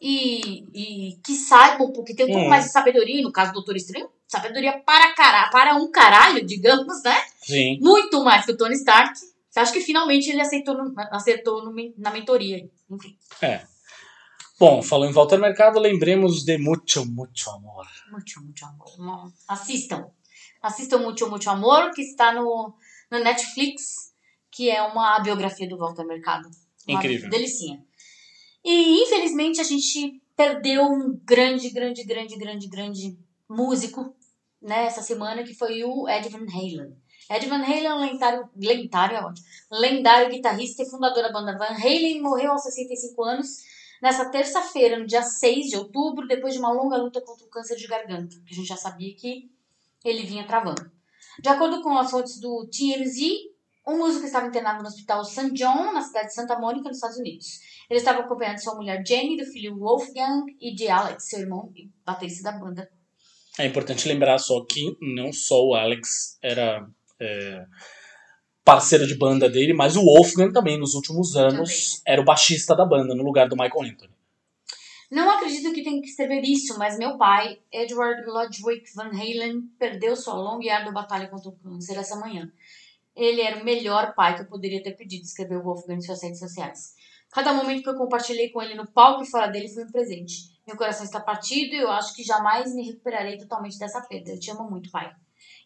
e, e que saibam, porque tem um pouco Hum. mais de sabedoria, no caso do Doutor Estranho, sabedoria para, cara, para um caralho, digamos, né? Sim. muito mais que o Tony Stark. Você acha que finalmente ele aceitou no- acertou no na mentoria? Enfim, Bom, falando em Walter Mercado, lembremos de Mucho, Mucho Amor. muito, muito amor. Assistam. Assistam Muito, Muito Amor, que está no, no Netflix, que é uma biografia do Walter Mercado. Uma Incrível. Delicinha. E, infelizmente, a gente perdeu um grande, grande, grande, grande, grande músico né, essa semana, que foi o Ed Van Halen. Ed Van Halen é um lendário, lendário, é lendário guitarrista e fundador da banda Van Halen, morreu aos 65 anos nessa terça-feira, no dia 6 de outubro, depois de uma longa luta contra o câncer de garganta, que a gente já sabia que ele vinha travando. De acordo com as fontes do TMZ, o músico estava internado no hospital St. John, na cidade de Santa Mônica, nos Estados Unidos. Ele estava acompanhado de sua mulher Jenny, do filho Wolfgang e de Alex, seu irmão e baterista da banda. É importante lembrar só que não só o Alex era é, parceiro de banda dele, mas o Wolfgang também, nos últimos anos, era o baixista da banda, no lugar do Michael Anthony. Não acredito que tenha que escrever isso, mas meu pai, Edward Ludwig Van Halen, perdeu sua longa e árdua batalha contra o câncer essa manhã. Ele era o melhor pai que eu poderia ter pedido, escreveu Wolfgang em suas redes sociais. Cada momento que eu compartilhei com ele no palco e fora dele foi um presente. Meu coração está partido e eu acho que jamais me recuperarei totalmente dessa perda. Eu te amo muito, pai.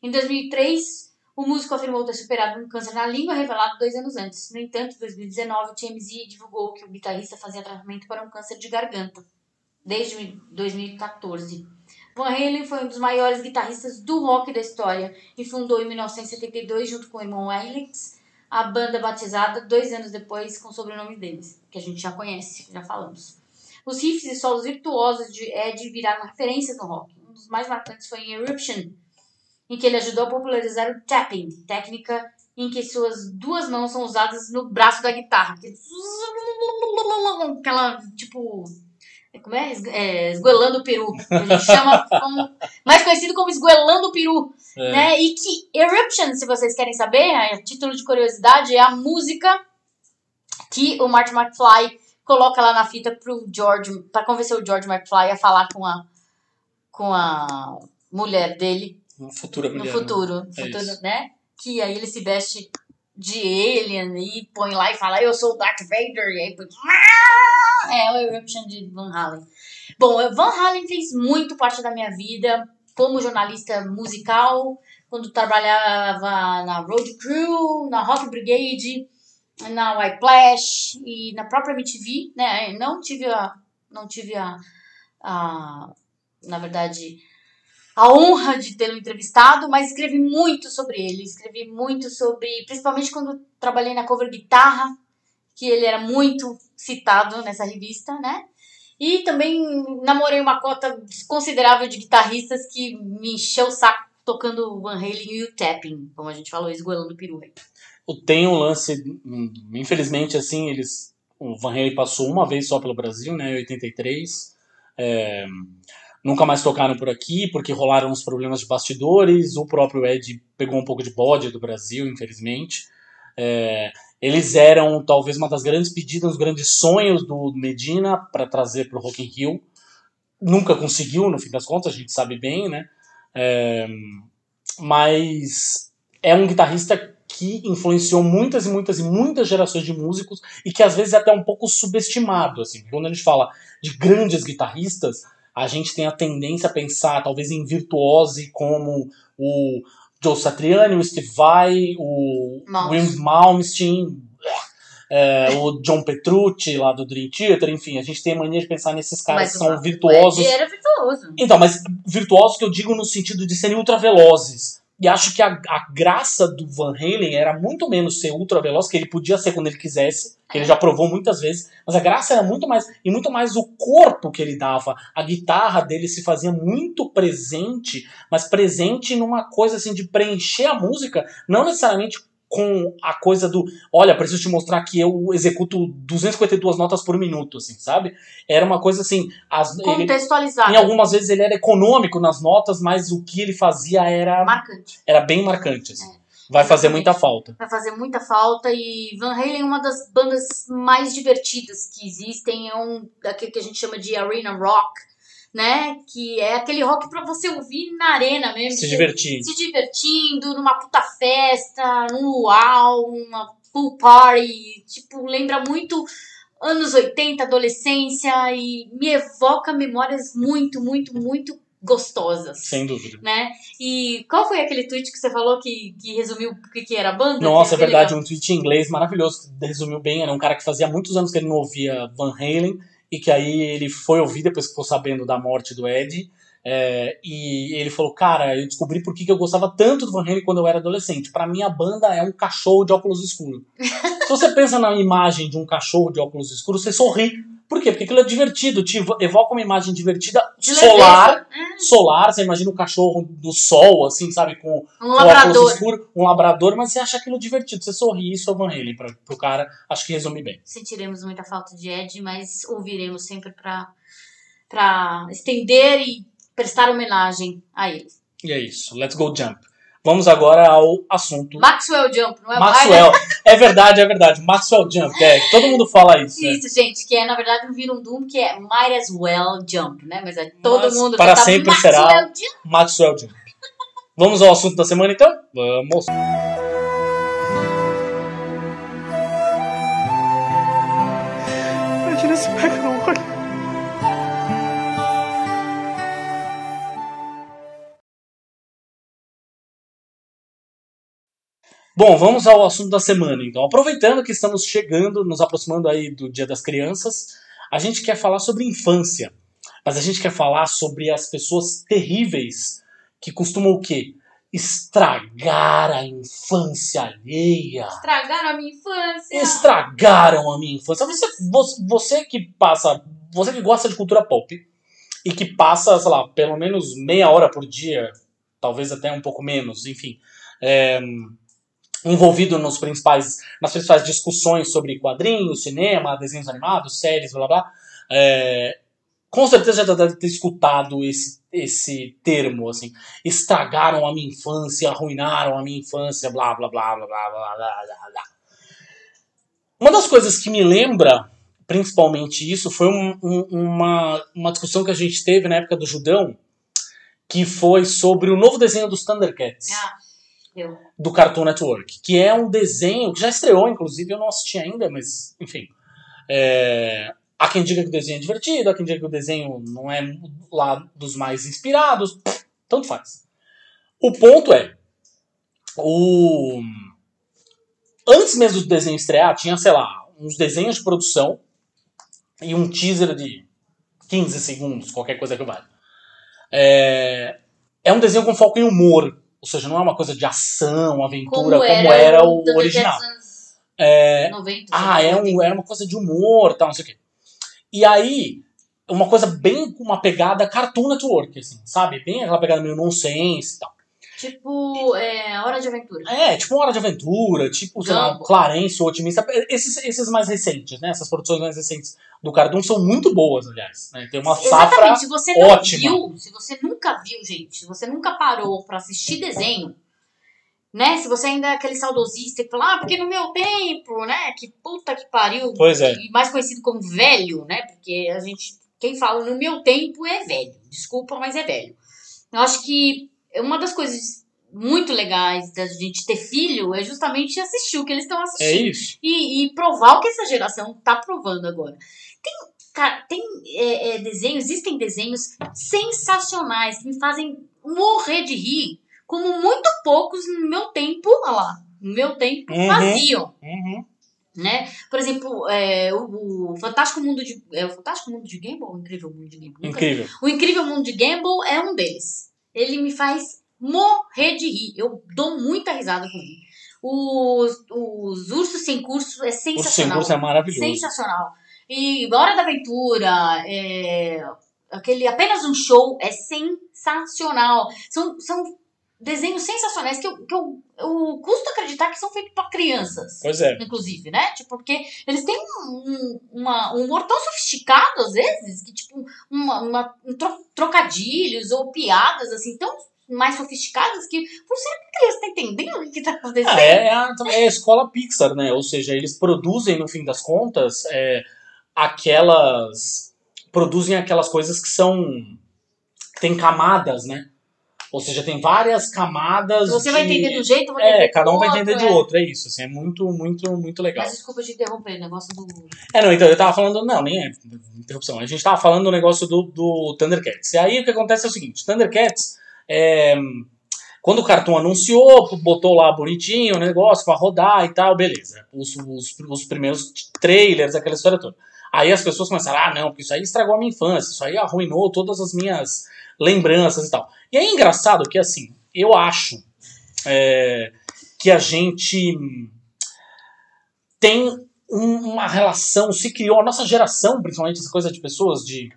Em 2003, o músico afirmou ter superado um câncer na língua revelado dois anos antes. No entanto, em 2019, o TMZ divulgou que o guitarrista fazia tratamento para um câncer de garganta desde 2014. Van Halen foi um dos maiores guitarristas do rock da história e fundou em 1972, junto com o irmão Alex, a banda batizada dois anos depois com o sobrenome deles, que a gente já conhece, já falamos. Os riffs e solos virtuosos de Ed viraram referências no rock. Um dos mais marcantes foi em Eruption, em que ele ajudou a popularizar o tapping, técnica em que suas duas mãos são usadas no braço da guitarra. Aquela, tipo, como é? É, esguelando o peru. gente chama como, mais conhecido como esguelando o peru. É. Né? E que Eruption, se vocês querem saber, a título de curiosidade, é a música que o Martin McFly coloca lá na fita pro George, para convencer o George McFly a falar com a com a mulher dele Uma futura no mulher. futuro, É futuro, né? Que aí ele se veste de alien e põe lá e fala, eu sou o Darth Vader, e aí põe... É o Eruption de Van Halen. Bom, Van Halen fez muito parte da minha vida como jornalista musical, quando trabalhava na Road Crew, na Rock Brigade, na White Flash e na própria MTV, né? Não tive a, não tive a, a na verdade, a honra de tê-lo entrevistado, mas escrevi muito sobre ele, escrevi muito sobre, principalmente quando trabalhei na cover guitarra, que ele era muito citado nessa revista, né? E também namorei uma cota considerável de guitarristas que me encheu o saco tocando Van Halen e o tapping, como a gente falou, esgoelando peru. Tem um lance, hum, infelizmente, assim, eles. O Van Halen passou uma vez só pelo Brasil, né, em 83. É, nunca mais tocaram por aqui, porque rolaram uns problemas de bastidores. O próprio Ed pegou um pouco de bode do Brasil, infelizmente. É, eles eram talvez uma das grandes pedidas, os grandes sonhos do Medina para trazer para o Rock in Rio. Nunca conseguiu, no fim das contas, a gente sabe bem, né? É, mas é um guitarrista que influenciou muitas e muitas e muitas gerações de músicos e que às vezes é até um pouco subestimado. Assim. Quando a gente fala de grandes guitarristas, a gente tem a tendência a pensar talvez em virtuose como o Joe Satriani, o Steve Vai, o. Will Malmsteen, é, o John Petrucci lá do Dream Theater, enfim, a gente tem a mania de pensar nesses caras mas que são virtuosos. O Ed era virtuoso. Então, mas virtuosos que eu digo no sentido de serem ultra velozes. E acho que a, a graça do Van Halen era muito menos ser ultra veloz, que ele podia ser quando ele quisesse, que ele já provou muitas vezes, mas a graça era muito mais, e muito mais o corpo que ele dava. A guitarra dele se fazia muito presente, mas presente numa coisa assim de preencher a música, não necessariamente com a coisa do, olha, preciso te mostrar que eu executo 252 notas por minuto, assim, sabe? Era uma coisa assim, as, contextualizada. Em algumas vezes ele era econômico nas notas, mas o que ele fazia era marcante. Era bem marcante, assim. É. Vai fazer muita falta. Vai fazer muita falta e Van Halen é uma das bandas mais divertidas que existem, é um daquele que a gente chama de arena rock né? Que é aquele rock para você ouvir na arena mesmo. Se divertir. Se divertindo, numa puta festa, num luau, uma pool party. Tipo, lembra muito anos 80, adolescência e me evoca memórias muito, muito, muito gostosas. Sem dúvida. Né? E qual foi aquele tweet que você falou que, que resumiu o que, que era a banda? Nossa, é verdade, legal. um tweet em inglês maravilhoso, que resumiu bem. Era um cara que fazia muitos anos que ele não ouvia Van Halen e que aí ele foi ouvir depois que ficou sabendo da morte do Ed. É, e ele falou, cara, eu descobri por que eu gostava tanto do Van Halen quando eu era adolescente. Para mim, a banda é um cachorro de óculos escuros. Se você pensa na imagem de um cachorro de óculos escuros, você sorri. Por quê? Porque aquilo é divertido, te evoca uma imagem divertida de solar. Hum. Solar, você imagina um cachorro do sol, assim, sabe, com, um escuros, um labrador, mas você acha aquilo divertido, você sorri, o Van Halen pra, pro cara, acho que resume bem. Sentiremos muita falta de Ed, mas ouviremos sempre pra, pra estender e prestar homenagem a ele. E é isso, let's go jump. Vamos agora ao assunto. Maxwell Jump, não é Maxwell. É verdade, é verdade. Maxwell Jump, é. Todo mundo fala isso. Né? Isso, né? gente, que é, na verdade, um Virum Doom que é Might as well Jump, né? Mas é todo Mas mundo Para sempre Maxwell será Jump. Maxwell Jump. Vamos ao assunto da semana, então? Vamos. Bom, vamos ao assunto da semana, então. Aproveitando que estamos chegando, nos aproximando aí do Dia das Crianças, a gente quer falar sobre infância. Mas a gente quer falar sobre as pessoas terríveis que costumam o quê? Estragar a infância alheia. Estragaram a minha infância. Estragaram a minha infância. Você, você, você que passa, você que gosta de cultura pop e que passa, sei lá, pelo menos meia hora por dia, talvez até um pouco menos, enfim. É, envolvido nos principais, nas principais discussões sobre quadrinhos, cinema, desenhos animados, séries, blá blá, é, com certeza já deve ter escutado esse, esse termo, assim, estragaram a minha infância, arruinaram a minha infância, blá blá blá blá blá blá blá blá. Uma das coisas que me lembra principalmente isso foi um, um, uma, uma discussão que a gente teve na época do Judão, que foi sobre o novo desenho dos Thundercats. Ah do Cartoon Network, que é um desenho que já estreou, inclusive, eu não assisti ainda, mas enfim. É, há quem diga que o desenho é divertido, há quem diga que o desenho não é lá dos mais inspirados, tanto faz. O ponto é, o antes mesmo do desenho estrear, tinha, sei lá, uns desenhos de produção e um teaser de 15 segundos, qualquer coisa que vale. É, é um desenho com foco em humor, ou seja, não é uma coisa de ação, aventura, como, como era, o, o original. É, 90, ah, é um, era uma coisa de humor tal, não sei o quê. E aí, uma coisa bem com uma pegada Cartoon Network, assim, sabe? Bem aquela pegada meio nonsense e tal. Tipo, é, Hora de Aventura. É, tipo Hora de Aventura, tipo, sei lá. Clarence, o Otimista. Esses, esses mais recentes, né? Essas produções mais recentes do Cartoon são muito boas, aliás. Né? Tem uma safra. Exatamente, se você não ótima. viu, se você nunca viu, gente, se você nunca parou pra assistir desenho, né? Se você ainda é aquele saudosista que fala, ah, porque no meu tempo, né? Que puta que pariu. Pois é. E mais conhecido como velho, né? Porque a gente, quem fala no meu tempo é velho. Desculpa, mas é velho. Eu acho que uma das coisas muito legais da gente ter filho é justamente assistir o que eles estão É assistindo isso. e, e provar o que essa geração tá provando agora. Tem, cara, tem é, é, desenhos, existem desenhos sensacionais que me fazem morrer de rir, como muito poucos no meu tempo, olha lá, no meu tempo Uhum. faziam, Uhum. né? Por exemplo, é, o, o Fantástico Mundo de é o Fantástico Mundo de Gumball, ou o Incrível Mundo de. Nunca Incrível. o Incrível Mundo de Gumball é um deles. Ele me faz morrer de rir. Eu dou muita risada com ele. Os, os Ursos Sem Curso é sensacional. Senhor é maravilhoso. Sensacional. E Hora da Aventura, é, aquele Apenas um Show é sensacional. São, são desenhos sensacionais que, eu, que eu, eu custo acreditar que são feitos para crianças Pois é. inclusive, né? Tipo, porque eles têm um, uma, um humor tão sofisticado, às vezes, que, tipo, uma, uma- um tro- trocadilhos ou piadas, assim, tão mais sofisticadas que, pô, será que a criança tá entendendo o que tá acontecendo? Ah, é, é a, é a escola Pixar, né? Ou seja, eles produzem, no fim das contas, é, aquelas. Produzem aquelas coisas que são. tem camadas, né? Ou seja, tem várias camadas. Você de... vai entender de um jeito, vou É, entender cada um do vai outro, entender de é. outro, é isso. Assim, é muito, muito, muito legal. Mas desculpa te interromper, o negócio do... É, não, então eu tava falando. Não, nem é interrupção. A gente tava falando do negócio do, do Thundercats. E aí o que acontece é o seguinte: Thundercats, é, quando o Cartoon anunciou, botou lá bonitinho o negócio pra rodar e tal, beleza. Os, os, os primeiros trailers, aquela história toda. Aí as pessoas começaram, ah, não, porque isso aí estragou a minha infância, isso aí arruinou todas as minhas lembranças e tal. E é engraçado que, assim, eu acho é, que a gente tem um- uma relação, se criou, a nossa geração, principalmente essa coisa de pessoas de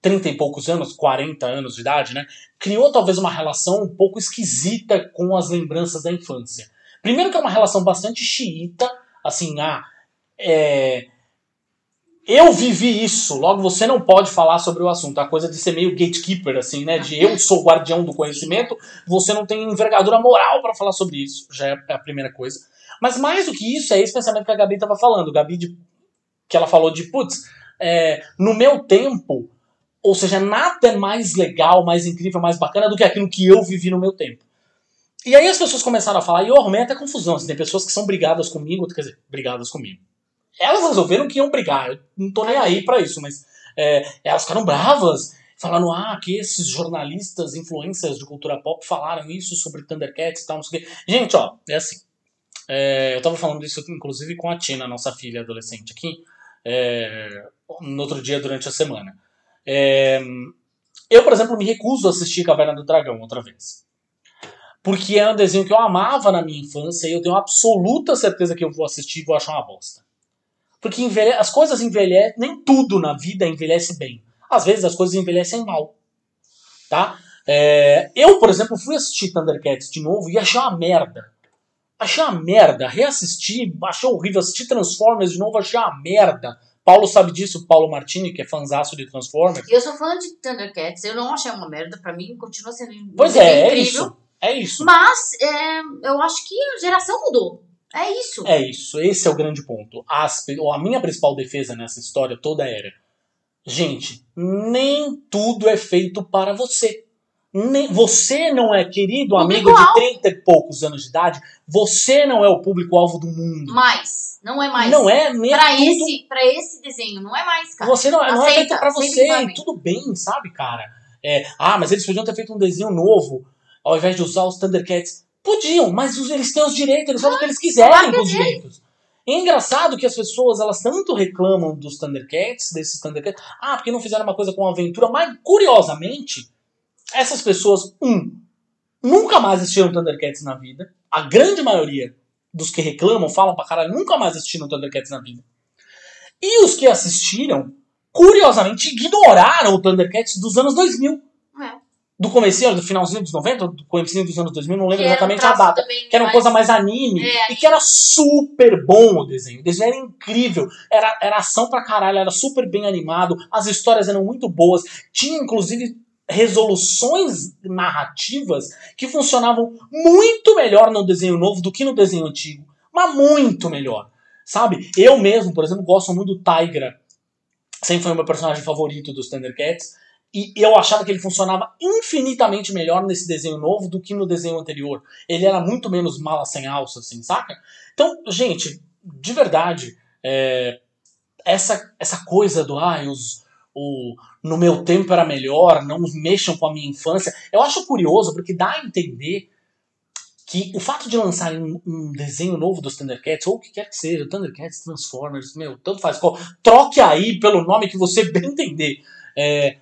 30 e poucos anos, 40 anos de idade, né? Criou talvez uma relação um pouco esquisita com as lembranças da infância. Primeiro que é uma relação bastante xiita, assim, ah, é, eu vivi isso, logo você não pode falar sobre o assunto. A coisa de ser meio gatekeeper, assim, né? De eu sou guardião do conhecimento, você não tem envergadura moral para falar sobre isso. Já é a primeira coisa. Mas mais do que isso, é esse pensamento que a Gabi tava falando. Gabi, de, que ela falou de, putz, é, no meu tempo, ou seja, nada é mais legal, mais incrível, mais bacana do que aquilo que eu vivi no meu tempo. E aí as pessoas começaram a falar, e eu arrumei até confusão. Assim, tem pessoas que são brigadas comigo, quer dizer, brigadas comigo. Elas resolveram que iam brigar, eu não tô nem aí pra isso, mas é, elas ficaram bravas, falando, ah, que esses jornalistas, influencers de cultura pop falaram isso sobre Thundercats e tal, não sei o quê. Gente, ó, é assim. É, eu tava falando isso, inclusive, com a Tina, nossa filha adolescente aqui, é, no outro dia durante a semana. É, eu, por exemplo, me recuso a assistir Caverna do Dragão outra vez. Porque é um desenho que eu amava na minha infância e eu tenho absoluta certeza que eu vou assistir e vou achar uma bosta. Porque envelhe- as coisas envelhecem, nem tudo na vida envelhece bem. Às vezes as coisas envelhecem mal. Tá? É, eu, por exemplo, fui assistir Thundercats de novo e achei uma merda. Achei uma merda. Reassisti, achei horrível. Assisti Transformers de novo, achei uma merda. Paulo sabe disso, Paulo Martini, que é fanzaço de Transformers. Eu sou fã de Thundercats, eu não achei uma merda, pra mim continua sendo Pois é, é incrível. isso. É isso. Mas é, eu acho que a geração mudou. É isso. É isso, esse é o grande ponto. As, a minha principal defesa nessa história toda era: gente, nem tudo é feito para você. Nem, você não é querido amigo de Público-alvo. 30 e poucos anos de idade, você não é o público-alvo do mundo. Mais. Não é mais. Não é nem Pra tudo. esse, pra esse desenho, não é mais, cara. Você não, não é Aceita, feito pra aceita você, tudo bem, sabe, cara? É, ah, mas eles podiam ter feito um desenho novo, ao invés de usar os Thundercats. Podiam, mas eles têm os direitos, eles fazem o que eles quiserem com os direitos. É engraçado que as pessoas, elas tanto reclamam dos Thundercats, desses Thundercats, ah, porque não fizeram uma coisa com aventura, mas curiosamente, essas pessoas, um, nunca mais assistiram Thundercats na vida, a grande maioria dos que reclamam, falam pra caralho, nunca mais assistiram Thundercats na vida. E os que assistiram, curiosamente, ignoraram o Thundercats dos anos 2000. Do comecinho, do finalzinho dos 90, do comecinho dos anos 2000, não lembro exatamente a data. Que era uma coisa mais anime É, e que era super bom o desenho. O desenho era incrível, era, era ação pra caralho, era super bem animado, as histórias eram muito boas, tinha inclusive resoluções narrativas que funcionavam muito melhor no desenho novo do que no desenho antigo. Mas muito melhor. Sabe? Eu mesmo, por exemplo, gosto muito do Tigra. Sempre foi o meu personagem favorito dos Thundercats. E eu achava que ele funcionava infinitamente melhor nesse desenho novo do que no desenho anterior. Ele era muito menos mala sem alça, assim, saca? Então, gente, de verdade, é, essa, essa coisa do ah, os, o, no meu tempo era melhor, não mexam com a minha infância, eu acho curioso porque dá a entender que o fato de lançarem um, um desenho novo dos Thundercats, ou o que quer que seja, Thundercats, Transformers, meu, tanto faz, qual, troque aí pelo nome que você bem entender. É,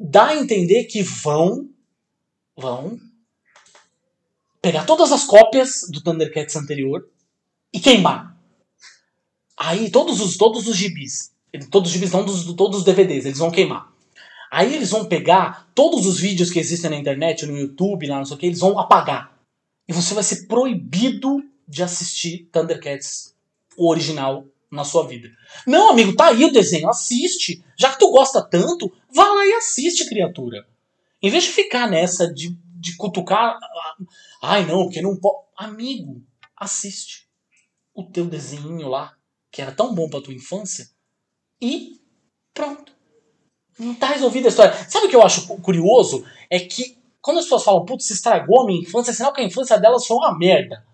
dá a entender que vão, vão pegar todas as cópias do Thundercats anterior e queimar. Aí todos os, todos os gibis, todos os gibis não, dos, todos os DVDs, eles vão queimar. Aí eles vão pegar todos os vídeos que existem na internet, no YouTube, lá não sei o que, eles vão apagar. E você vai ser proibido de assistir Thundercats, o original, na sua vida. Não, amigo, tá aí o desenho, assiste. Já que tu gosta tanto, vá lá e assiste, criatura. Em vez de ficar nessa de, de cutucar. Ai, não, porque não pode. Amigo, assiste o teu desenho lá, que era tão bom pra tua infância, e pronto. Não tá resolvida a história. Sabe o que eu acho curioso? É que quando as pessoas falam, putz, estragou a minha infância, é sinal que a infância delas foi uma merda.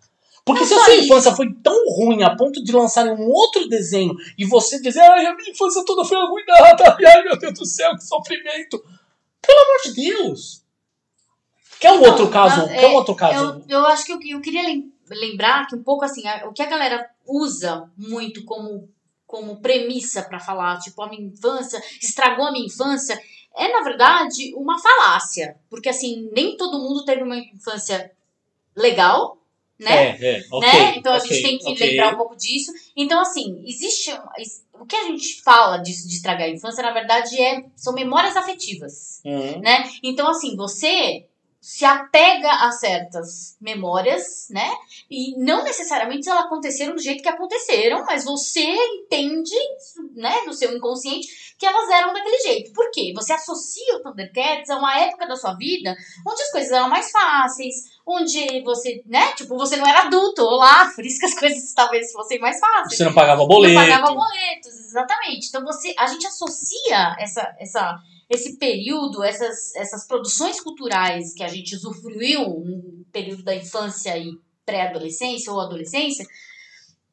Porque Não se a sua infância foi tão ruim a ponto de lançarem um outro desenho e você dizer, ai, a minha infância toda foi arruinada, ai meu Deus do céu, que sofrimento. Pelo amor de Deus. Quer um Não, outro caso? não, quer um é, outro caso? Eu, eu acho que eu, eu queria lem- lembrar que um pouco assim, o que a galera usa muito como, como premissa pra falar, tipo, a minha infância, estragou a minha infância, é na verdade uma falácia. Porque assim, nem todo mundo teve uma infância legal, né? É, é, ok. né? Então a gente tem que ok. lembrar um pouco disso. Então, assim, existe. um- O que a gente fala disso de estragar a infância, na verdade, é, são memórias afetivas Hum, né? Então, assim, você se apega a certas memórias, né? E não necessariamente elas aconteceram do jeito que aconteceram, mas você entende, né, no seu inconsciente, que elas eram daquele jeito. Por quê? Você associa o Thundercats a uma época da sua vida onde as coisas eram mais fáceis, onde você, né, tipo, você não era adulto, lá, por isso que as coisas talvez fossem mais fáceis Você não pagava boleto. não pagava boletos, exatamente. Então você, a gente associa essa, essa, esse período, essas, essas produções culturais que a gente usufruiu no período da infância e pré-adolescência ou adolescência,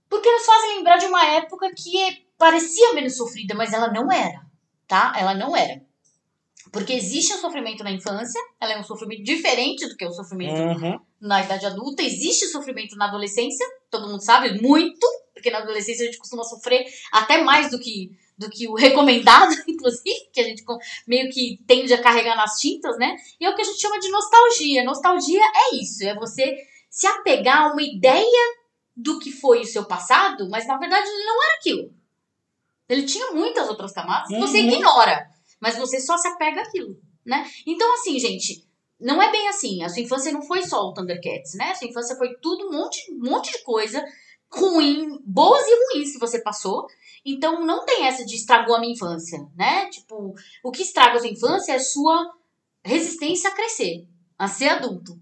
porque nos fazem lembrar de uma época que parecia menos sofrida, mas ela não era, tá? Ela não era. Porque existe um sofrimento na infância, ela é um sofrimento diferente do que o sofrimento Uhum. na idade adulta, existe sofrimento na adolescência, todo mundo sabe, muito, porque na adolescência a gente costuma sofrer até mais do que, do que o recomendado, inclusive, que a gente meio que tende a carregar nas tintas, né? E é o que a gente chama de nostalgia. Nostalgia é isso, é você se apegar a uma ideia do que foi o seu passado, mas na verdade ele não era aquilo. Ele tinha muitas outras camadas que você Uhum. ignora, mas você só se apega àquilo, né? Então, assim, gente, não é bem assim. A sua infância não foi só o Thundercats, né? A sua infância foi tudo, um monte, um monte de coisa ruim, boas e ruins que você passou. Então não tem essa de estragou a minha infância, né? Tipo, o que estraga a sua infância é a sua resistência a crescer, a ser adulto,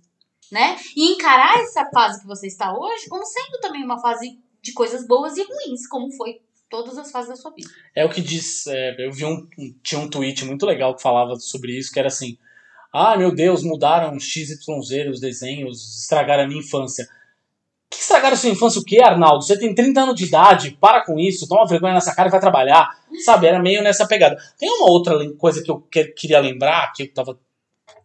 né? E encarar essa fase que você está hoje como sendo também uma fase de coisas boas e ruins, como foi todas as fases da sua vida. É o que diz. é, eu vi um. Tinha um tweet muito legal que falava sobre isso, que era assim. Ah, meu Deus, mudaram XYZ os desenhos, estragaram a minha infância. Que estragaram a sua infância o quê, Arnaldo? Você tem 30 anos de idade, para com isso, toma vergonha nessa cara e vai trabalhar. Sabe, era meio nessa pegada. Tem uma outra coisa que eu que- queria lembrar, que eu tava,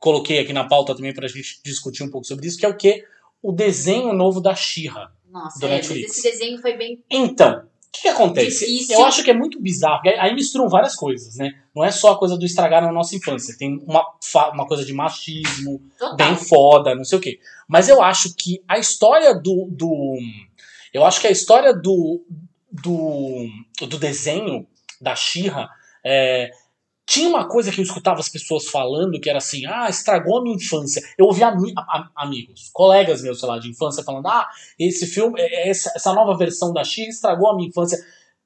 coloquei aqui na pauta também pra gente discutir um pouco sobre isso, que é o que? O desenho novo da Xirra. Nossa, Do é, Netflix. esse desenho foi bem Então, que, que acontece? Difícil. Eu acho que é muito bizarro, aí misturam várias coisas, né? Não é só a coisa do estragar na nossa infância. Tem uma, uma coisa de machismo, total. bem foda, não sei o quê. Mas eu acho que a história do. do eu acho que a história do. do, do desenho da Xirra É, tinha uma coisa que eu escutava as pessoas falando que era assim, ah, estragou a minha infância. Eu ouvi ami amigos, colegas meus, sei lá, de infância falando, ah, esse filme, é, é, essa, nova versão da X estragou a minha infância.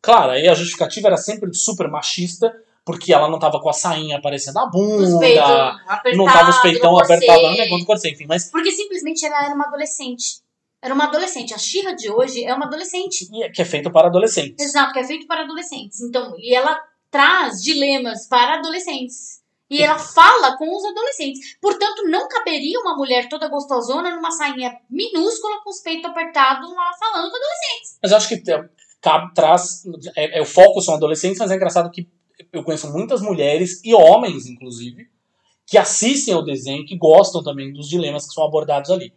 Claro, aí a justificativa era sempre super machista, porque ela não tava com a sainha aparecendo a bunda, não tava os peitão apertados no negócio corset, enfim, mas... Porque simplesmente ela era uma adolescente. Era uma adolescente. A Xirra de hoje é uma adolescente. E é, que é feito para adolescentes. Exato, que é feito para adolescentes. Então, e ela traz dilemas para adolescentes. E ela fala com os adolescentes. Portanto, não caberia uma mulher toda gostosona numa sainha minúscula com os peitos apertados lá falando com adolescentes. Mas eu acho que cabe, traz. É, é, o foco são adolescentes, mas é engraçado que eu conheço muitas mulheres e homens, inclusive, que assistem ao desenho, que gostam também dos dilemas que são abordados ali.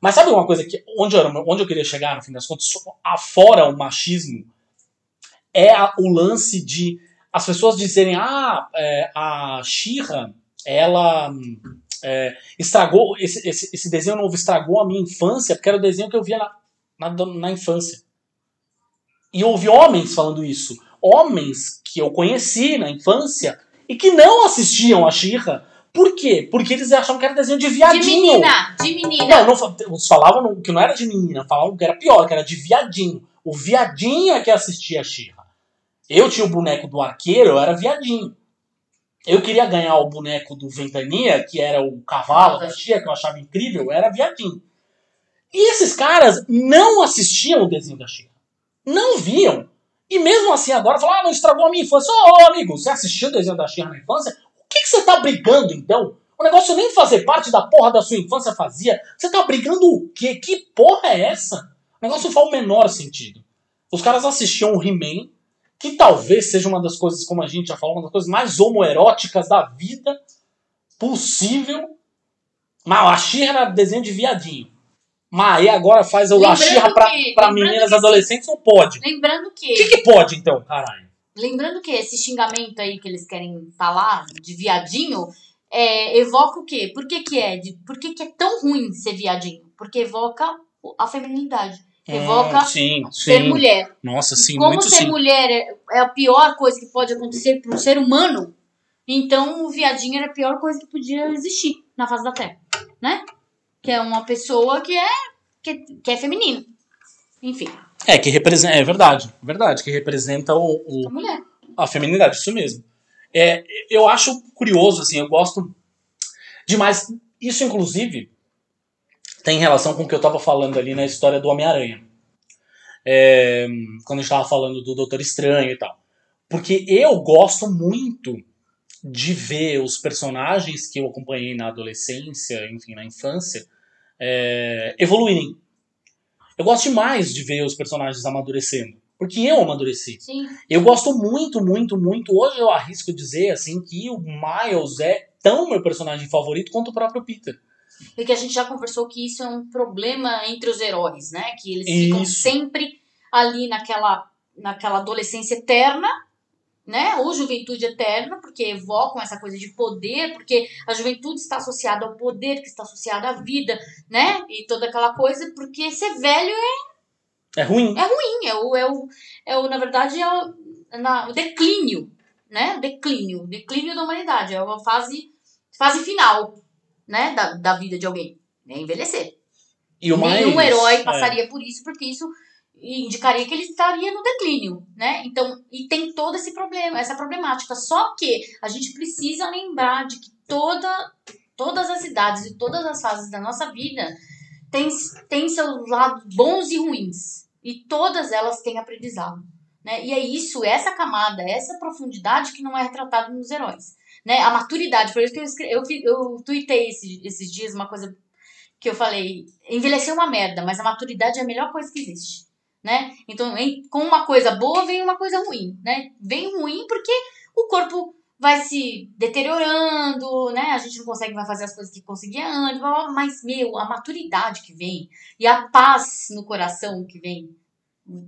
Mas sabe uma coisa que onde eu, onde eu queria chegar, no fim das contas, afora o machismo, é a, o lance de as pessoas dizerem, ah, é, a Xirra, ela é, estragou, esse, esse, esse, desenho novo estragou a minha infância, porque era o desenho que eu via na, na, na infância. E eu ouvi homens falando isso. Homens que eu conheci na infância e que não assistiam a Xirra. Por quê? Porque eles achavam que era desenho de viadinho. De menina, de menina. Não, não eles falavam que não era de menina, falavam que era pior, que era de viadinho. O viadinho é que assistia a Xirra. Eu tinha o boneco do arqueiro, eu era viadinho. Eu queria ganhar o boneco do Ventania, que era o cavalo da tia, que eu achava incrível, eu era viadinho. E esses caras não assistiam o desenho da Xirra. Não viam. E mesmo assim agora falam, ah, não estragou a minha infância. Ô, oh, amigo, você assistiu o desenho da Xirra na infância? O que, que você tá brigando então? O negócio nem fazer parte da porra da sua infância fazia. Você tá brigando o quê? Que porra é essa? O negócio faz o menor sentido. Os caras assistiam o He-Man, que talvez seja uma das coisas, como a gente já falou, uma das coisas mais homoeróticas da vida possível. Mas a Xirra era desenho de viadinho. Mas aí agora faz o Xirra pra, pra meninas adolescentes, não pode. Lembrando que. O que, que pode então, caralho? Lembrando que esse xingamento aí que eles querem falar, de viadinho, é, evoca o quê? Por que, que é? De, por que, que é tão ruim ser viadinho? Porque evoca a feminilidade. Evoca hum, sim, ser sim. mulher. Nossa, sim, Como muito ser sim. mulher é, é a pior coisa que pode acontecer para um ser humano, então o viadinho era a pior coisa que podia existir na face da Terra, né? Que é uma pessoa que é que, que é feminino. Enfim. É, que representa. É verdade, verdade, que representa o, o a mulher. A feminilidade, isso mesmo. É, eu acho curioso, assim, eu gosto demais. Isso, inclusive, tem relação com o que eu estava falando ali na história do Homem-Aranha. É, quando a gente estava falando do Doutor Estranho e tal. Porque eu gosto muito de ver os personagens que eu acompanhei na adolescência, enfim, na infância, é, evoluírem. Eu gosto demais de ver os personagens amadurecendo. Porque eu amadureci. Sim. Eu gosto muito, muito, muito. Hoje eu arrisco dizer assim que o Miles é tão meu personagem favorito quanto o próprio Peter. Porque a gente já conversou que isso é um problema entre os heróis, né? Que eles ficam Isso. sempre ali naquela, naquela adolescência eterna, né? Ou juventude eterna, porque evocam essa coisa de poder, porque a juventude está associada ao poder, que está associada à vida, né? E toda aquela coisa, porque ser velho é, É ruim. é ruim, é o, é o, é o na verdade, é o, na, o declínio, né? O declínio, declínio da humanidade, é uma fase, fase final, né? Da, da vida de alguém, é envelhecer. E o mais. Nenhum herói é. passaria por isso, porque isso indicaria que ele estaria no declínio, né? Então, e tem todo esse problema, essa problemática. Só que a gente precisa lembrar de que toda, todas as idades e todas as fases da nossa vida têm, têm seus lados bons e ruins. E todas elas têm aprendizado. Né? E é isso, essa camada, essa profundidade que não é retratada nos heróis. Né? A maturidade, por isso que eu, escre- eu, eu tuitei esse- esses dias uma coisa que eu falei, envelhecer é uma merda, mas a maturidade é a melhor coisa que existe, né? Então, em- com uma coisa boa vem uma coisa ruim, né? Vem ruim porque o corpo vai se deteriorando, né? A gente não consegue mais fazer as coisas que conseguia antes, mas, meu, a maturidade que vem e a paz no coração que vem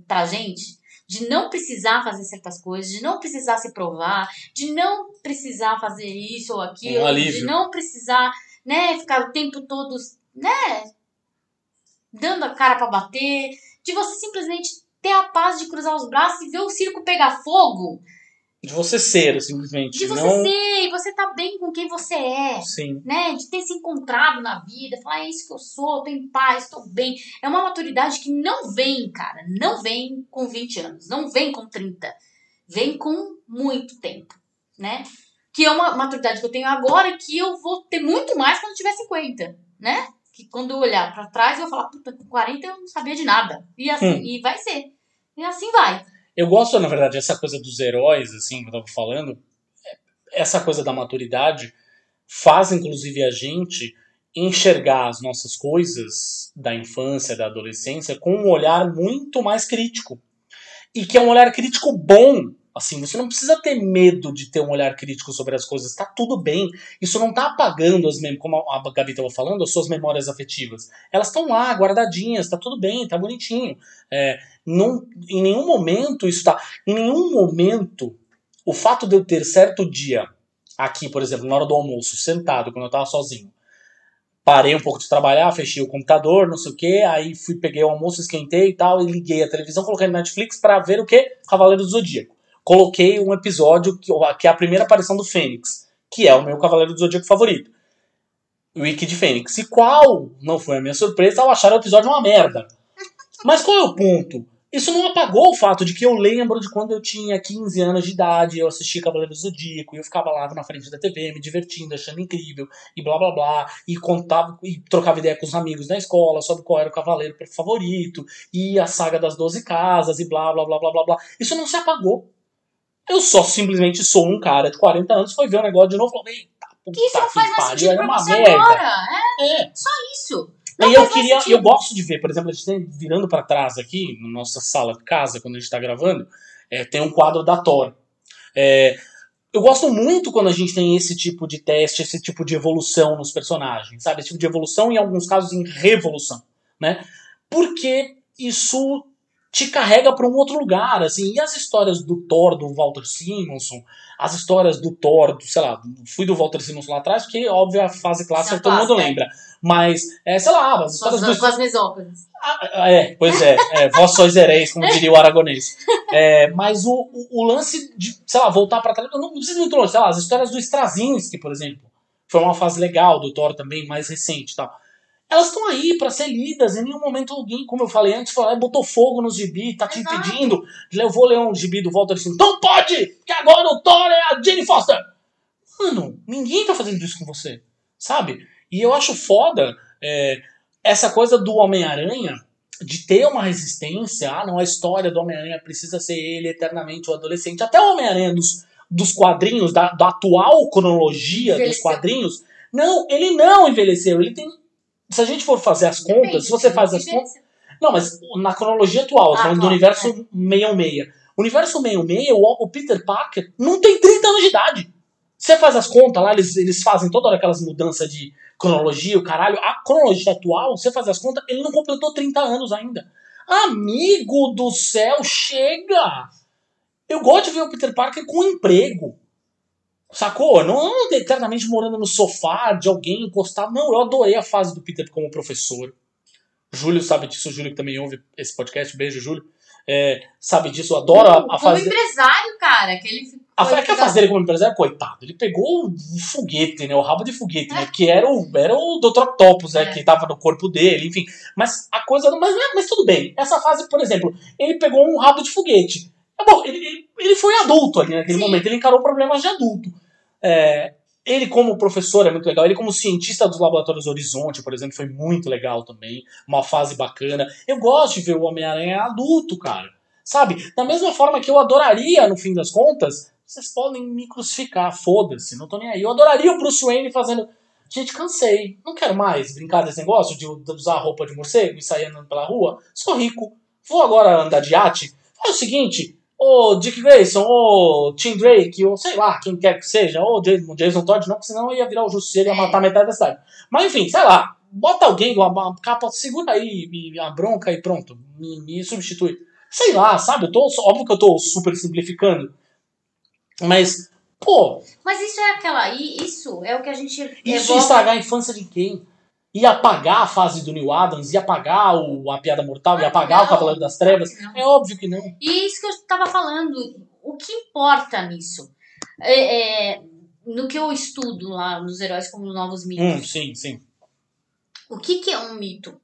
pra gente, de não precisar fazer certas coisas, de não precisar se provar, de não precisar fazer isso ou aquilo, Um de não precisar, né, ficar o tempo todo, né, dando a cara pra bater, de você simplesmente ter a paz de cruzar os braços e ver o circo pegar fogo. De você ser, simplesmente. De você não... ser, e você tá bem com quem você é. Sim. né, de ter se encontrado na vida, falar, é isso que eu sou, tô em paz, tô bem. É uma maturidade que não vem, cara, não vem com 20 anos, não vem com 30, vem com muito tempo, né? Que é uma maturidade que eu tenho agora que eu vou ter muito mais quando tiver 50, né? Que quando eu olhar pra trás eu vou falar, puta, com 40 eu não sabia de nada. E assim, Hum. e vai ser. E assim vai. Eu gosto, na verdade, essa coisa dos heróis, assim, que eu tava falando. Essa coisa da maturidade faz, inclusive, a gente enxergar as nossas coisas da infância, da adolescência, com um olhar muito mais crítico. E que é um olhar crítico bom. Assim, você não precisa ter medo de ter um olhar crítico sobre as coisas. Tá tudo bem. Isso não tá apagando as mem como a Gabi estava falando, as suas memórias afetivas. Elas estão lá, guardadinhas, tá tudo bem, tá bonitinho. É, não, em nenhum momento isso tá. Em nenhum momento, o fato de eu ter certo dia, aqui, por exemplo, na hora do almoço, sentado, quando eu tava sozinho, parei um pouco de trabalhar, fechei o computador, não sei o que, aí fui, peguei o almoço, esquentei e tal, e liguei a televisão, coloquei no Netflix pra ver o que? Cavaleiro do Zodíaco. Coloquei um episódio que, que é a primeira aparição do Fênix, que é o meu Cavaleiro do Zodíaco favorito. Wiki de Fênix. E qual não foi a minha surpresa ao achar o episódio uma merda? Mas qual é o ponto? Isso não apagou o fato de que eu lembro de quando eu tinha 15 anos de idade, eu assistia Cavaleiro do Zodíaco, e eu ficava lá na frente da TV, me divertindo, achando incrível, e blá blá blá, e contava e trocava ideia com os amigos na escola sobre qual era o cavaleiro favorito, e a saga das 12 casas, e blá blá blá blá blá blá. Isso não se apagou. Eu só simplesmente sou um cara de 40 anos, foi ver o negócio de novo e falou: eita, puta Que isso que faz mais pariu, sentido era uma você merda. agora. É É. isso. Não E eu queria, sentido. eu gosto de ver, por exemplo, a gente tem virando pra trás aqui, na nossa sala de casa, quando a gente tá gravando, é, tem um quadro da Thor. É, eu gosto muito quando a gente tem esse tipo de teste, esse tipo de evolução nos personagens, sabe? Esse tipo de evolução em alguns casos, em revolução, né? Porque isso te carrega pra um outro lugar, assim. E as histórias do Thor, do Walter Simonson, as histórias do Thor, do, sei lá, fui do Walter Simonson lá atrás, porque, óbvio, a fase clássica Essa todo mundo é. lembra. Mas, é, sei lá, as histórias as, do com as mesópolis. ah, É, pois é, é vós sois heréis, como diria o aragonês. É, mas o, o, o lance de, sei lá, voltar pra trás, não preciso ir muito longe, sei lá, as histórias do Straczynski, por exemplo, foi uma fase legal do Thor também, mais recente e tal. Elas estão aí pra ser lidas, em nenhum momento alguém, como eu falei antes, falou, "Ah, botou fogo nos gibi, tá te Exato. impedindo. Eu vou ler um gibi do Walter assim, não pode, que agora o Thor é a Jane Foster. Mano, ninguém tá fazendo isso com você, sabe? E eu acho foda é, essa coisa do Homem-Aranha, de ter uma resistência, ah, não, a história do Homem-Aranha precisa ser ele eternamente o adolescente. Até o Homem-Aranha dos, dos quadrinhos, da, da atual cronologia dos quadrinhos, não, ele não envelheceu. Ele tem. Se a gente for fazer as contas, se você faz as contas. Não, mas na cronologia atual, Ah, falando do atual, universo 66. O universo 66, o, o Peter Parker não tem 30 anos de idade. Você faz as contas lá, eles, eles fazem toda hora aquelas mudanças de cronologia, o caralho. A cronologia atual, você faz as contas, ele não completou 30 anos ainda. Amigo do céu, chega! Eu gosto de ver o Peter Parker com emprego. Sacou? Não ando eternamente morando no sofá de alguém encostado. Não, eu adorei a fase do Peter como professor. Júlio sabe disso, o Júlio que também ouve esse podcast, beijo, Júlio. É, sabe disso, eu adoro a, a Como fase. empresário, cara, que ele A, é que a fase dele como empresário, coitado, ele pegou o foguete, né? O rabo de foguete, né? Que era o, era o Dr. Octopus, né? É. Que tava no corpo dele, enfim. Mas a coisa. Mas, mas tudo bem. Essa fase, por exemplo, ele pegou um rabo de foguete. É bom, ele, ele, ele foi adulto ali naquele Sim. momento, ele encarou problemas de adulto. É, ele, como professor, é muito legal. Ele, como cientista dos laboratórios Horizonte, por exemplo, foi muito legal também. Uma fase bacana. Eu gosto de ver o Homem-Aranha adulto, cara. Sabe? Da mesma forma que eu adoraria, no fim das contas, vocês podem me crucificar, foda-se, não tô nem aí. Eu adoraria o Bruce Wayne fazendo. Gente, cansei. Não quero mais brincar desse negócio de usar roupa de morcego e sair andando pela rua. Sou rico. Vou agora andar de iate. Faz o seguinte, ô Dick Grayson, ô Tim Drake, ou sei lá, quem quer que seja, ou Jason, Jason Todd, não, porque senão eu ia virar o Justiceiro e ia É. matar metade da cidade. Mas enfim, sei lá, bota alguém, uma, uma capa, segura aí a bronca e pronto, me, me substitui. Sei lá, sabe? Eu tô, óbvio que eu tô super simplificando, mas, pô, Mas isso é aquela. Isso é o que a gente. isso evoca- estragar a infância de quem? Ia apagar a fase do Neil Adams, ia apagar o, a Piada Mortal, ia apagar Não, o Cavaleiro das Trevas. É óbvio que não. E isso que eu estava falando. O que importa nisso? É, é, no que eu estudo lá nos heróis como novos mitos. Hum, sim, sim. O que, que é um mito?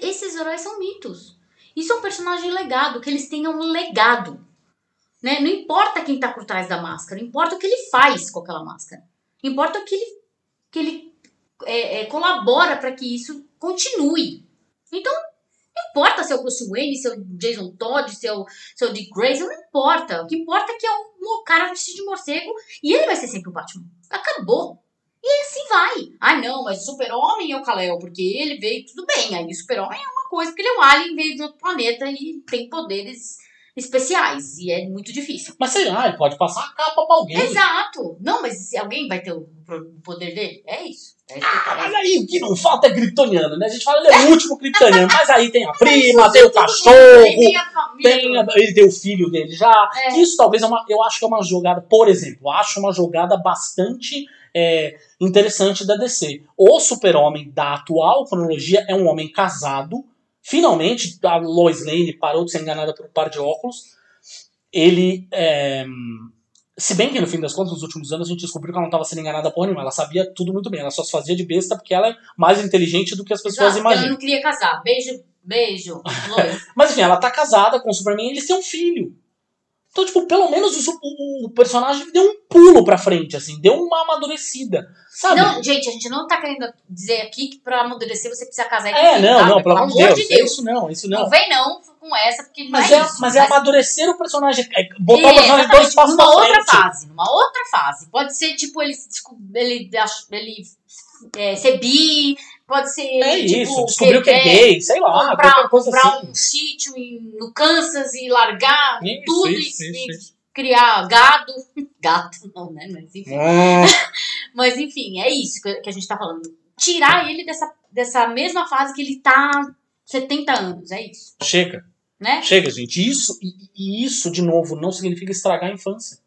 Esses heróis são mitos. Isso é um personagem legado, que eles tenham um legado. Né? Não importa quem tá por trás da máscara, importa o que ele faz com aquela máscara. Importa o que ele, que ele é, é, colabora para que isso continue. Então, não importa se é o Bruce Wayne, se é o Jason Todd, se é o, se é o Dick Grayson, não importa. O que importa é que é um, cara vestido de morcego e ele vai ser sempre o Batman. Acabou. E assim vai. Ah, não, mas o super-homem é o Kal-El, porque ele veio, tudo bem. Aí o super-homem é uma coisa, porque ele é um alien, veio de outro planeta e tem poderes especiais. E é muito difícil. Mas sei lá, ele pode passar a capa pra alguém. Exato. Não, mas se alguém vai ter o poder dele? É isso. É isso Ah, mas aí o que não falta é kryptoniano, né? A gente fala, ele é o último kryptoniano, mas aí tem a prima, tem o cachorro, tem a família. tem a- ele tem o filho dele já. É. Isso talvez é uma, eu acho que é uma jogada, por exemplo, acho uma jogada bastante é, interessante da DC. O super-homem da atual cronologia é um homem casado. Finalmente, a Lois Lane parou de ser enganada por um par de óculos. Ele. é, se bem que no fim das contas, nos últimos anos, a gente descobriu que ela não estava sendo enganada por nenhuma. Ela sabia tudo muito bem. Ela só se fazia de besta porque ela é mais inteligente do que as pessoas Exato, Ela imaginam. não queria casar. Beijo, beijo, Lois. Mas enfim, ela tá casada com o Superman e eles têm um filho. Então, tipo, pelo menos o, o- o personagem deu um pulo pra frente, assim, deu uma amadurecida. Sabe? Não, gente, a gente não tá querendo dizer aqui que pra amadurecer você precisa casar e é, não, não, pelo amor de Deus. É isso não, isso Não não. vem não com essa, porque Mas não é, é isso. mas é amadurecer o personagem. É botar o É, personagem dois passos numa outra fase, numa outra fase. Pode ser, tipo, ele, ele, ele é, ser bi, pode ser, É ele, tipo, isso, descobriu que é gay, sei lá, comprar, coisa comprar assim. um sítio em- no Kansas e largar Isso, tudo isso, e, isso, e isso. criar gado. Gato, não, né? Mas enfim. Hum, Mas enfim, é isso que a gente tá falando. Tirar ele dessa, dessa mesma fase que ele tá 70 anos, é isso, chega. né? Chega, gente. Isso, e isso, de novo, não significa estragar a infância.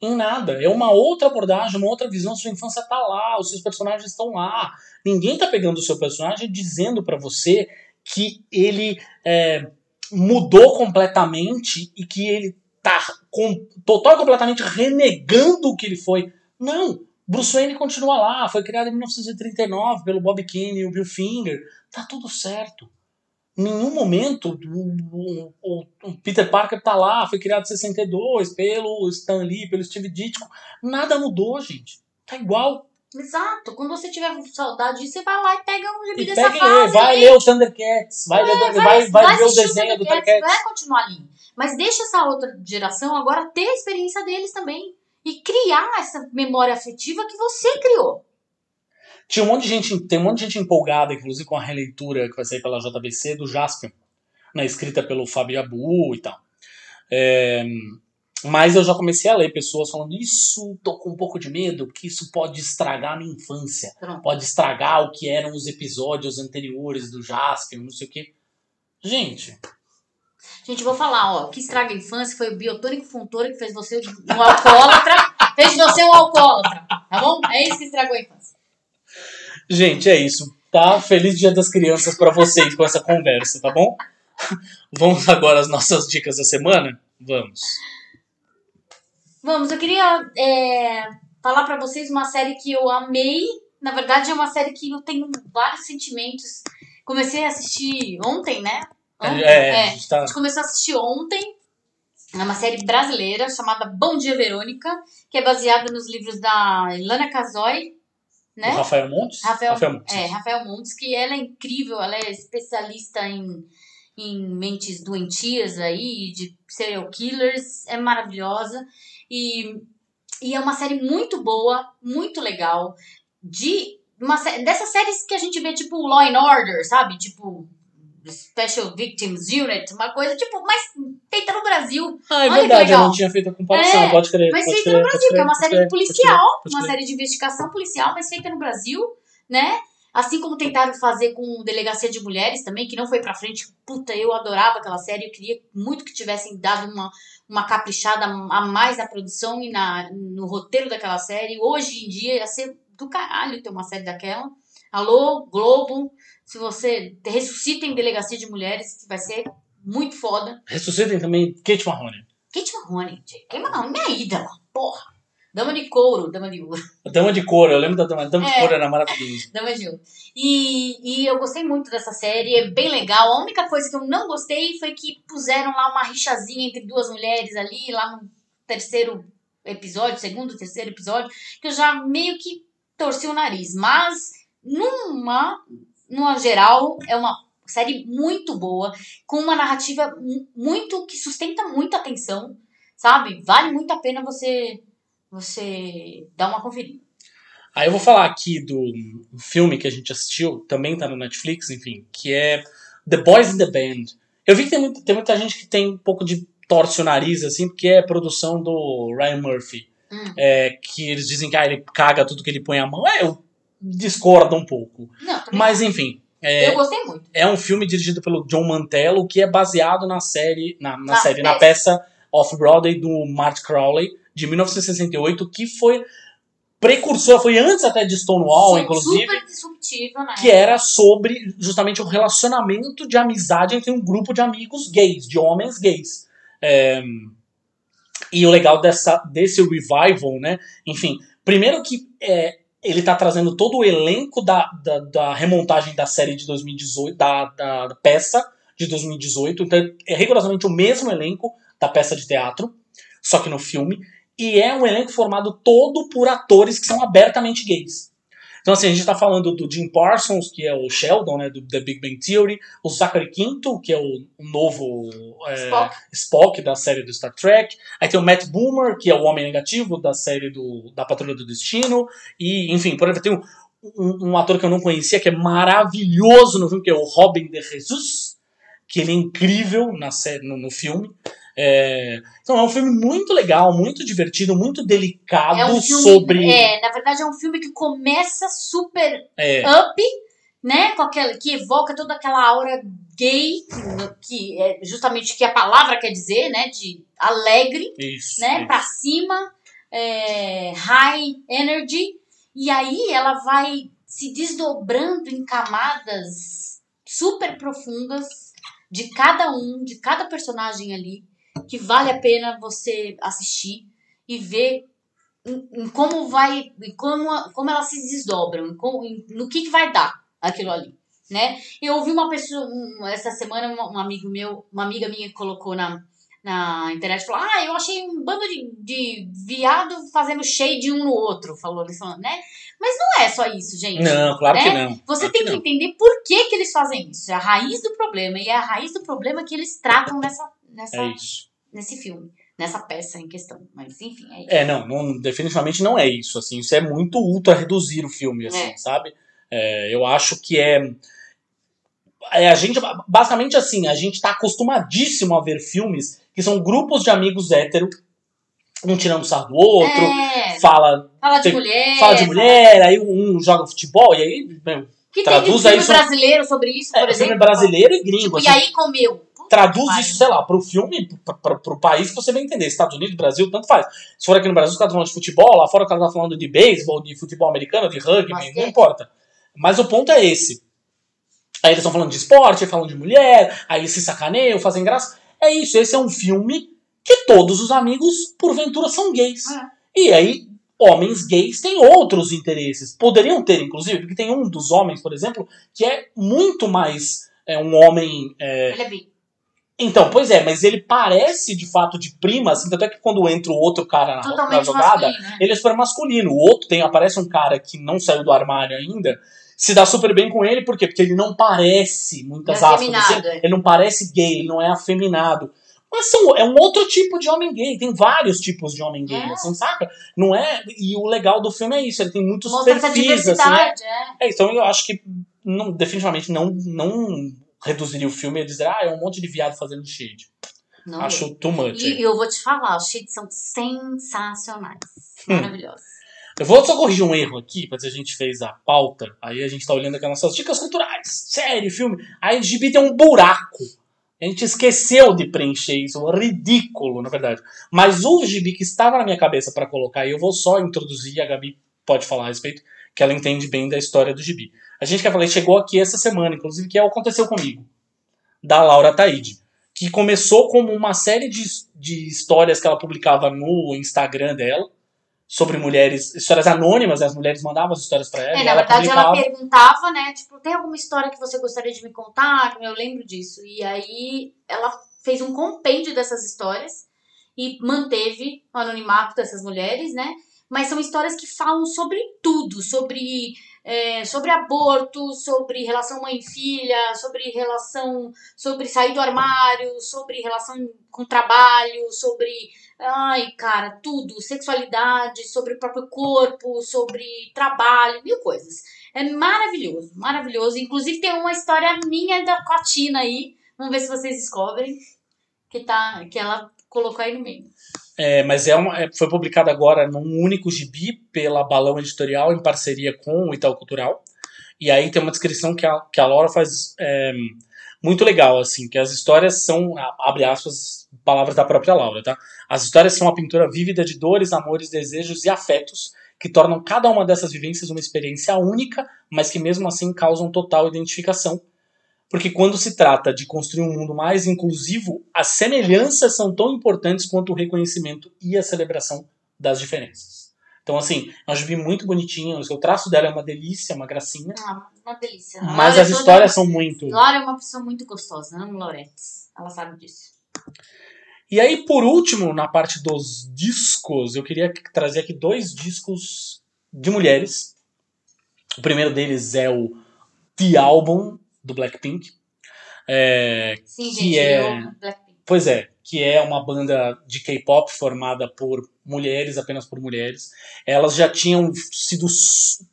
Em nada. É uma outra abordagem, uma outra visão. Sua infância tá lá, os seus personagens estão lá. Ninguém tá pegando o seu personagem dizendo pra você que ele é, mudou completamente e que ele tá com, total e completamente renegando o que ele foi. Não. Bruce Wayne continua lá. Foi criado em 1939 pelo Bob Kane e o Bill Finger. Tá tudo certo. Em nenhum momento o, o- o Peter Parker tá lá, foi criado em 62 pelo Stan Lee, pelo Steve Ditko. Nada mudou, gente. Tá igual. Exato. Quando você tiver saudade disso, você vai lá e pega um gibi dessa pega e fase. vai ler o Thundercats, vai, ler, vai, vai, ver o desenho do Thundercats, Thundercats. Vai continuar ali. Mas deixa essa outra geração agora ter a experiência deles também. E criar essa memória afetiva que você criou. Tinha um monte de gente, tem um monte de gente empolgada, inclusive com a releitura que vai sair pela JBC do Jaspion, né, escrita pelo Fábio Abu e tal. É, mas eu já comecei a ler pessoas falando isso, tô com um pouco de medo, porque isso pode estragar a minha infância. Pode estragar o que eram os episódios anteriores do Jaspion, não sei o quê. Gente, Gente, vou falar, ó. O que estraga a infância foi o biotônico Fontoura que fez você um alcoólatra. fez de você um alcoólatra. Tá bom? É isso que estragou a infância. Gente, é isso. Tá? Feliz Dia das Crianças pra vocês com essa conversa, tá bom? Vamos agora às nossas dicas da semana? Vamos. Vamos, eu queria é, falar pra vocês uma série que eu amei. Na verdade, é uma série que eu tenho vários sentimentos. Comecei a assistir ontem, né? Ontem, É, a é. gente tá A gente começou a assistir ontem. É uma série brasileira chamada Bom Dia Verônica, que é baseada nos livros da Ilana Casoy, né? O Rafael Montes? Rafael, Montes. É, Rafael Montes, que ela é incrível, ela é especialista em, em mentes doentias aí, de serial killers, é maravilhosa. E, e é uma série muito boa, muito legal, de uma dessas séries que a gente vê, tipo Law and Order, sabe? Tipo Special Victims Unit, uma coisa, tipo, mas feita no Brasil. Ah, é Olha que verdade, eu não tinha feito a comparação, É, pode crer. Mas pode feita crer, no pode Brasil, que é crer, uma pode série crer, policial, pode crer, uma pode série de investigação policial, mas feita no Brasil, né? Assim como tentaram fazer com Delegacia de Mulheres também, que não foi pra frente. Puta, eu adorava aquela série, eu queria muito que tivessem dado uma, uma caprichada a mais na produção e na, no roteiro daquela série. Hoje em dia ia ser do caralho ter uma série daquela. Alô, Globo, se você ressuscitem Delegacia de Mulheres, que vai ser muito foda. Ressuscitem também Kate Mahoney. Kate Mahoney, gente. Kate Mahoney, minha ídola, porra. Dama de couro, dama de ouro. Dama de couro, eu lembro da Dama, Dama de É. couro, era maravilhoso. Dama de ouro. E, e eu gostei muito dessa série, é bem legal. A única coisa que eu não gostei foi que puseram lá uma rixazinha entre duas mulheres ali, lá no terceiro episódio, segundo, terceiro episódio, que eu já meio que torci o nariz. Mas, numa, numa geral, é uma série muito boa, com uma narrativa mu- muito que sustenta muito a atenção, sabe? Vale muito a pena você você dar uma conferida. Aí eu vou falar aqui do filme que a gente assistiu, também tá no Netflix, enfim, que é The Boys in the Band. Eu vi que tem, muito, tem muita gente que tem um pouco de torce o nariz, assim, porque é produção do Ryan Murphy. Hum. É, que eles dizem que ah, ele caga tudo que ele põe a mão. É, eu discordo um pouco. Não, Mas enfim, é, eu gostei muito. é um filme dirigido pelo John Mantello, que é baseado na série, na, na Na série, na peça Off-Broadway do Mark Crowley, de 1968, que foi precursor, foi antes até de Stonewall, Su- inclusive, Super disruptiva, né? que era sobre justamente o relacionamento de amizade entre um grupo de amigos gays, de homens gays. É, e o legal dessa, desse revival, né? Enfim, primeiro que é, ele tá trazendo todo o elenco da, da, da remontagem da série de 2018, da, da, peça de 2018. Então é rigorosamente o mesmo elenco da peça de teatro, só que no filme. E é um elenco formado todo por atores que são abertamente gays. Então, assim, a gente tá falando do Jim Parsons, que é o Sheldon, né, do The Big Bang Theory, o Zachary Quinto, que é o novo é, Spock. Spock da série do Star Trek. Aí tem o Matt Boomer, que é o Homem Negativo da série do, da Patrulha do Destino. E, enfim, por exemplo, tem um, um, um ator que eu não conhecia, que é maravilhoso no filme, que é o Robin de Jesus, que ele é incrível na série, no, no filme. É, então é um filme muito legal, muito divertido, muito delicado É um filme, sobre. é, na verdade é um filme que começa super É, up, né, com aquela, que evoca toda aquela aura gay, que é justamente o que a palavra quer dizer, né, de alegre, isso. né, isso. pra cima, é, high energy, e aí ela vai se desdobrando em camadas super profundas de cada um, de cada personagem ali, que vale a pena você assistir e ver em, em como vai, em como, como elas se desdobram, em como- em- no que, que vai dar aquilo ali, né? Eu ouvi uma pessoa, um, essa semana, um, um amigo meu, uma amiga minha colocou na, na internet, falou, ah, eu achei um bando de, de viado fazendo shade um no outro, falou, eles falando, né? Mas não é só isso, gente. Não, claro que né? não. Você claro tem que não. entender por que, que eles fazem isso. É a raiz do problema. E é a raiz do problema que eles tratam nessa, nessa, É isso. Nesse filme, nessa peça em questão. Mas enfim, é isso. É, não, não, definitivamente não é isso, assim, isso é muito ultra reduzir o filme, assim, É. sabe? É, eu acho que é, é a gente, basicamente assim, a gente tá acostumadíssimo a ver filmes que são grupos de amigos hétero, um tirando sarro do outro, É, fala, fala de tem- mulher. fala de mulher, aí um joga futebol, e aí, meu, Que Traduz tem aí filme isso- brasileiro sobre isso, é, por filme exemplo. brasileiro e gringo, Tipo, e assim, aí comeu. Traduz isso, sei lá, pro filme, pra, pra, pro país que você vai entender. Estados Unidos, Brasil, tanto faz. Se for aqui no Brasil, os caras falando de futebol, lá fora o cara tá falando de beisebol, de futebol americano, de rugby, Basquete. não importa. Mas o ponto é esse. Aí eles estão falando de esporte, falam de mulher, aí se sacaneiam, fazem graça. É isso, esse é um filme que todos os amigos, porventura, são gays. Ah. E aí, homens gays têm outros interesses. Poderiam ter, inclusive, porque tem um dos homens, por exemplo, que é muito mais é, um homem. é, Ele é bi. Então, pois é, mas ele parece de fato de prima, assim, tanto é que quando entra o outro cara na, na jogada, masculino, né? ele é super masculino. O outro tem, aparece um cara que não saiu do armário ainda, se dá super bem com ele, por quê? Porque ele não parece, muitas é aspas, assim, ele não parece gay, ele não é afeminado. Mas são, é um outro tipo de homem gay, tem vários tipos de homem gay, É. assim, saca? Não é. E o legal do filme é isso, ele tem muitos Mostra perfis, assim, né? é. É, então eu acho que não, definitivamente não, não reduziria o filme a dizer, ah, é um monte de viado fazendo shade. Não Acho too much. E, e eu vou te falar, os cheats são sensacionais. Hum. Maravilhosos. Eu vou só corrigir um erro aqui, mas a gente fez a pauta, aí a gente tá olhando aqui as nossas dicas culturais, série, filme. A IGB tem um buraco. A gente esqueceu de preencher isso, ridículo, na verdade. Mas o gibi que estava na minha cabeça pra colocar, e eu vou só introduzir, a Gabi pode falar a respeito, que ela entende bem da história do gibi. A gente que eu falei chegou aqui essa semana, inclusive, que é o Aconteceu Comigo, da Laura Taide, que começou como uma série de, de histórias que ela publicava no Instagram dela, sobre mulheres, histórias anônimas, as mulheres mandavam as histórias para ela. É, e na ela verdade, publicava. ela perguntava, né? Tipo, tem alguma história que você gostaria de me contar? Eu lembro disso. E aí ela fez um compêndio dessas histórias e manteve o anonimato dessas mulheres, né? Mas são histórias que falam sobre tudo, sobre, é, sobre aborto, sobre relação mãe-filha, sobre relação, sobre sair do armário, sobre relação com trabalho, sobre Ai, cara, tudo, sexualidade, sobre o próprio corpo, sobre trabalho, mil coisas. É maravilhoso, maravilhoso. Inclusive tem uma história minha da Cotina aí. Vamos ver se vocês descobrem que tá que ela colocou aí no meio. É, mas é uma, é- foi publicada agora num único gibi pela Balão Editorial em parceria com o Itaú Cultural. E aí tem uma descrição que a, que a Laura faz é, muito legal, assim, que as histórias são, abre aspas, palavras da própria Laura, tá? As histórias são uma pintura vívida de dores, amores, desejos e afetos que tornam cada uma dessas vivências uma experiência única, mas que mesmo assim causam total identificação. Porque quando se trata de construir um mundo mais inclusivo, as semelhanças são tão importantes quanto o reconhecimento e a celebração das diferenças. Então, assim, é um gibi muito bonitinho, o traço dela é uma delícia, uma gracinha, Ah, uma delícia. mas Laura as é toda- histórias são muito. Laura é uma pessoa muito gostosa, amo Lauretes. Ela sabe disso. E aí, por último, na parte dos discos, eu queria trazer aqui dois discos de mulheres. O primeiro deles é o The Album, do Blackpink. É, Sim, Que gente, é- Blackpink. Pois é, que é uma banda de K-pop formada por mulheres, apenas por mulheres. Elas já tinham sido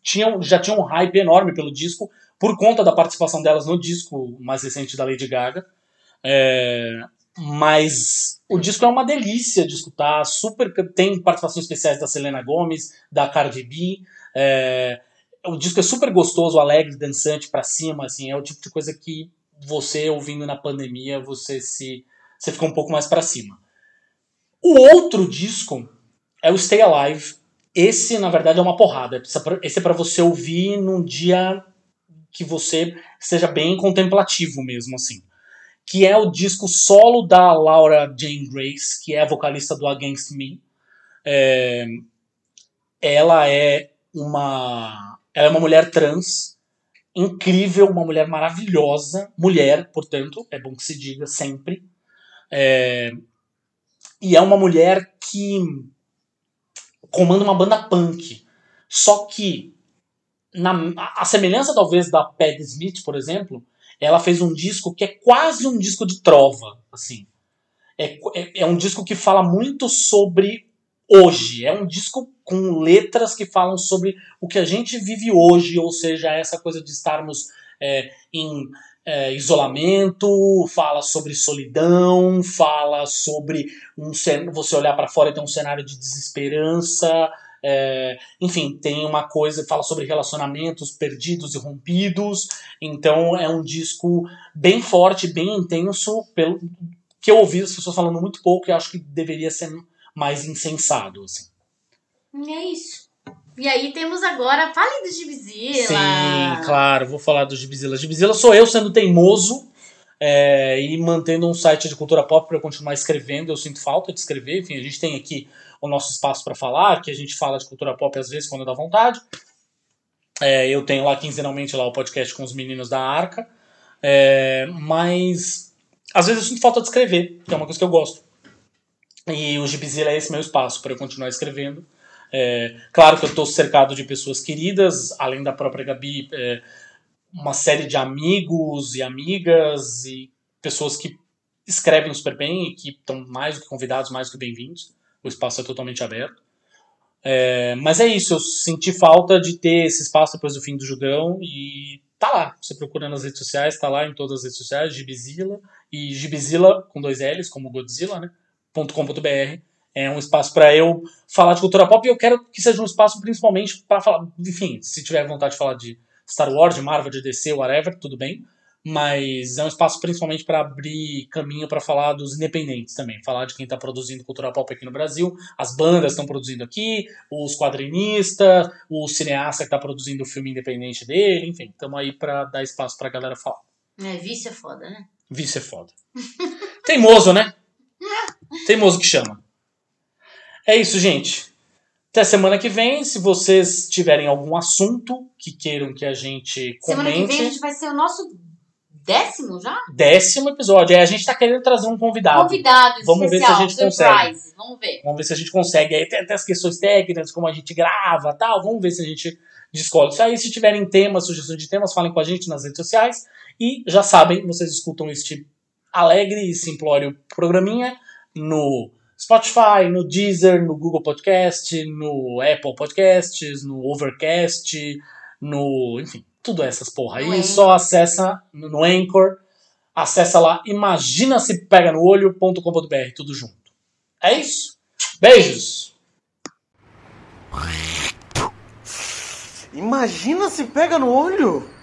tinham já tinham um hype enorme pelo disco por conta da participação delas no disco mais recente da Lady Gaga. É, mas o disco é uma delícia de escutar, super tem participações especiais da Selena Gomez, da Cardi B. é, o disco é super gostoso, alegre, dançante pra cima, assim, é o tipo de coisa que você ouvindo na pandemia, você se você fica um pouco mais pra cima. O outro disco é o Stay Alive. Esse, na verdade, é uma porrada. Esse é pra você ouvir num dia que você seja bem contemplativo mesmo, assim. Que é o disco solo da Laura Jane Grace, que é a vocalista do Against Me. É, ela é uma ela é uma mulher trans incrível, uma mulher maravilhosa, mulher, portanto, é bom que se diga sempre. É, e é uma mulher que comanda uma banda punk. Só que, na, a, semelhança talvez da Peggy Smith, por exemplo, ela fez um disco que é quase um disco de trova. assim. É, é, é um disco que fala muito sobre hoje. É um disco com letras que falam sobre o que a gente vive hoje, ou seja, essa coisa de estarmos é, em é, isolamento, fala sobre solidão, fala sobre um você olhar para fora e ter um cenário de desesperança. é, enfim, tem uma coisa, fala sobre relacionamentos perdidos e rompidos. Então é um disco bem forte, bem intenso, pelo que eu ouvi as pessoas falando muito pouco e acho que deveria ser mais insensado. Assim. É isso. E aí temos agora, fale do Gibzilla. Sim, claro, vou falar do Gibizila. Gibizila sou eu sendo teimoso é, e mantendo um site de cultura pop para continuar escrevendo. Eu sinto falta de escrever. Enfim, a gente tem aqui o nosso espaço para falar, que a gente fala de cultura pop às vezes quando dá vontade. É, eu tenho lá quinzenalmente lá o podcast com os meninos da Arca. É, mas às vezes eu sinto falta de escrever, que é uma coisa que eu gosto. E o Gibizila é esse meu espaço para eu continuar escrevendo. É, claro que eu estou cercado de pessoas queridas, além da própria Gabi, é, uma série de amigos e amigas e pessoas que escrevem super bem e que estão mais do que convidados, mais do que bem-vindos. O espaço é totalmente aberto. É, mas é isso, eu senti falta de ter esse espaço depois do fim do Judão e tá lá. Você procura nas redes sociais, tá lá em todas as redes sociais, Gibizila e Gibizila com dois L's, como Godzilla, né? .com.br é um espaço para eu falar de cultura pop e eu quero que seja um espaço principalmente para falar, enfim, se tiver vontade de falar de Star Wars, de Marvel, de DC, whatever, tudo bem, mas é um espaço principalmente para abrir caminho para falar dos independentes também, falar de quem está produzindo cultura pop aqui no Brasil, as bandas estão produzindo aqui, os quadrinistas, o cineasta que está produzindo o filme independente dele, enfim, estamos aí para dar espaço para a galera falar. É, vício é foda, né? Vício é foda. Teimoso, né? Teimoso que chama. É isso, gente. Até semana que vem. Se vocês tiverem algum assunto que queiram que a gente Semana comente. que vem a gente vai ser o nosso décimo já? Décimo episódio. Aí a gente tá querendo trazer um convidado. Convidado Vamos ver se especial, a gente surprise. Vamos ver. Vamos ver se a gente consegue. Aí tem até as questões técnicas, como a gente grava tal. Vamos ver se a gente descobre isso aí. Se tiverem temas, sugestões de temas, falem com a gente nas redes sociais. E já sabem, vocês escutam este alegre e simplório programinha no Spotify, no Deezer, no Google Podcast, no Apple Podcasts, no Overcast, no. Enfim, tudo essas porra aí. Só acessa no no Anchor. Acessa lá, imagina se pega no olho.com.br, tudo junto. É isso? Beijos! Imagina se pega no olho!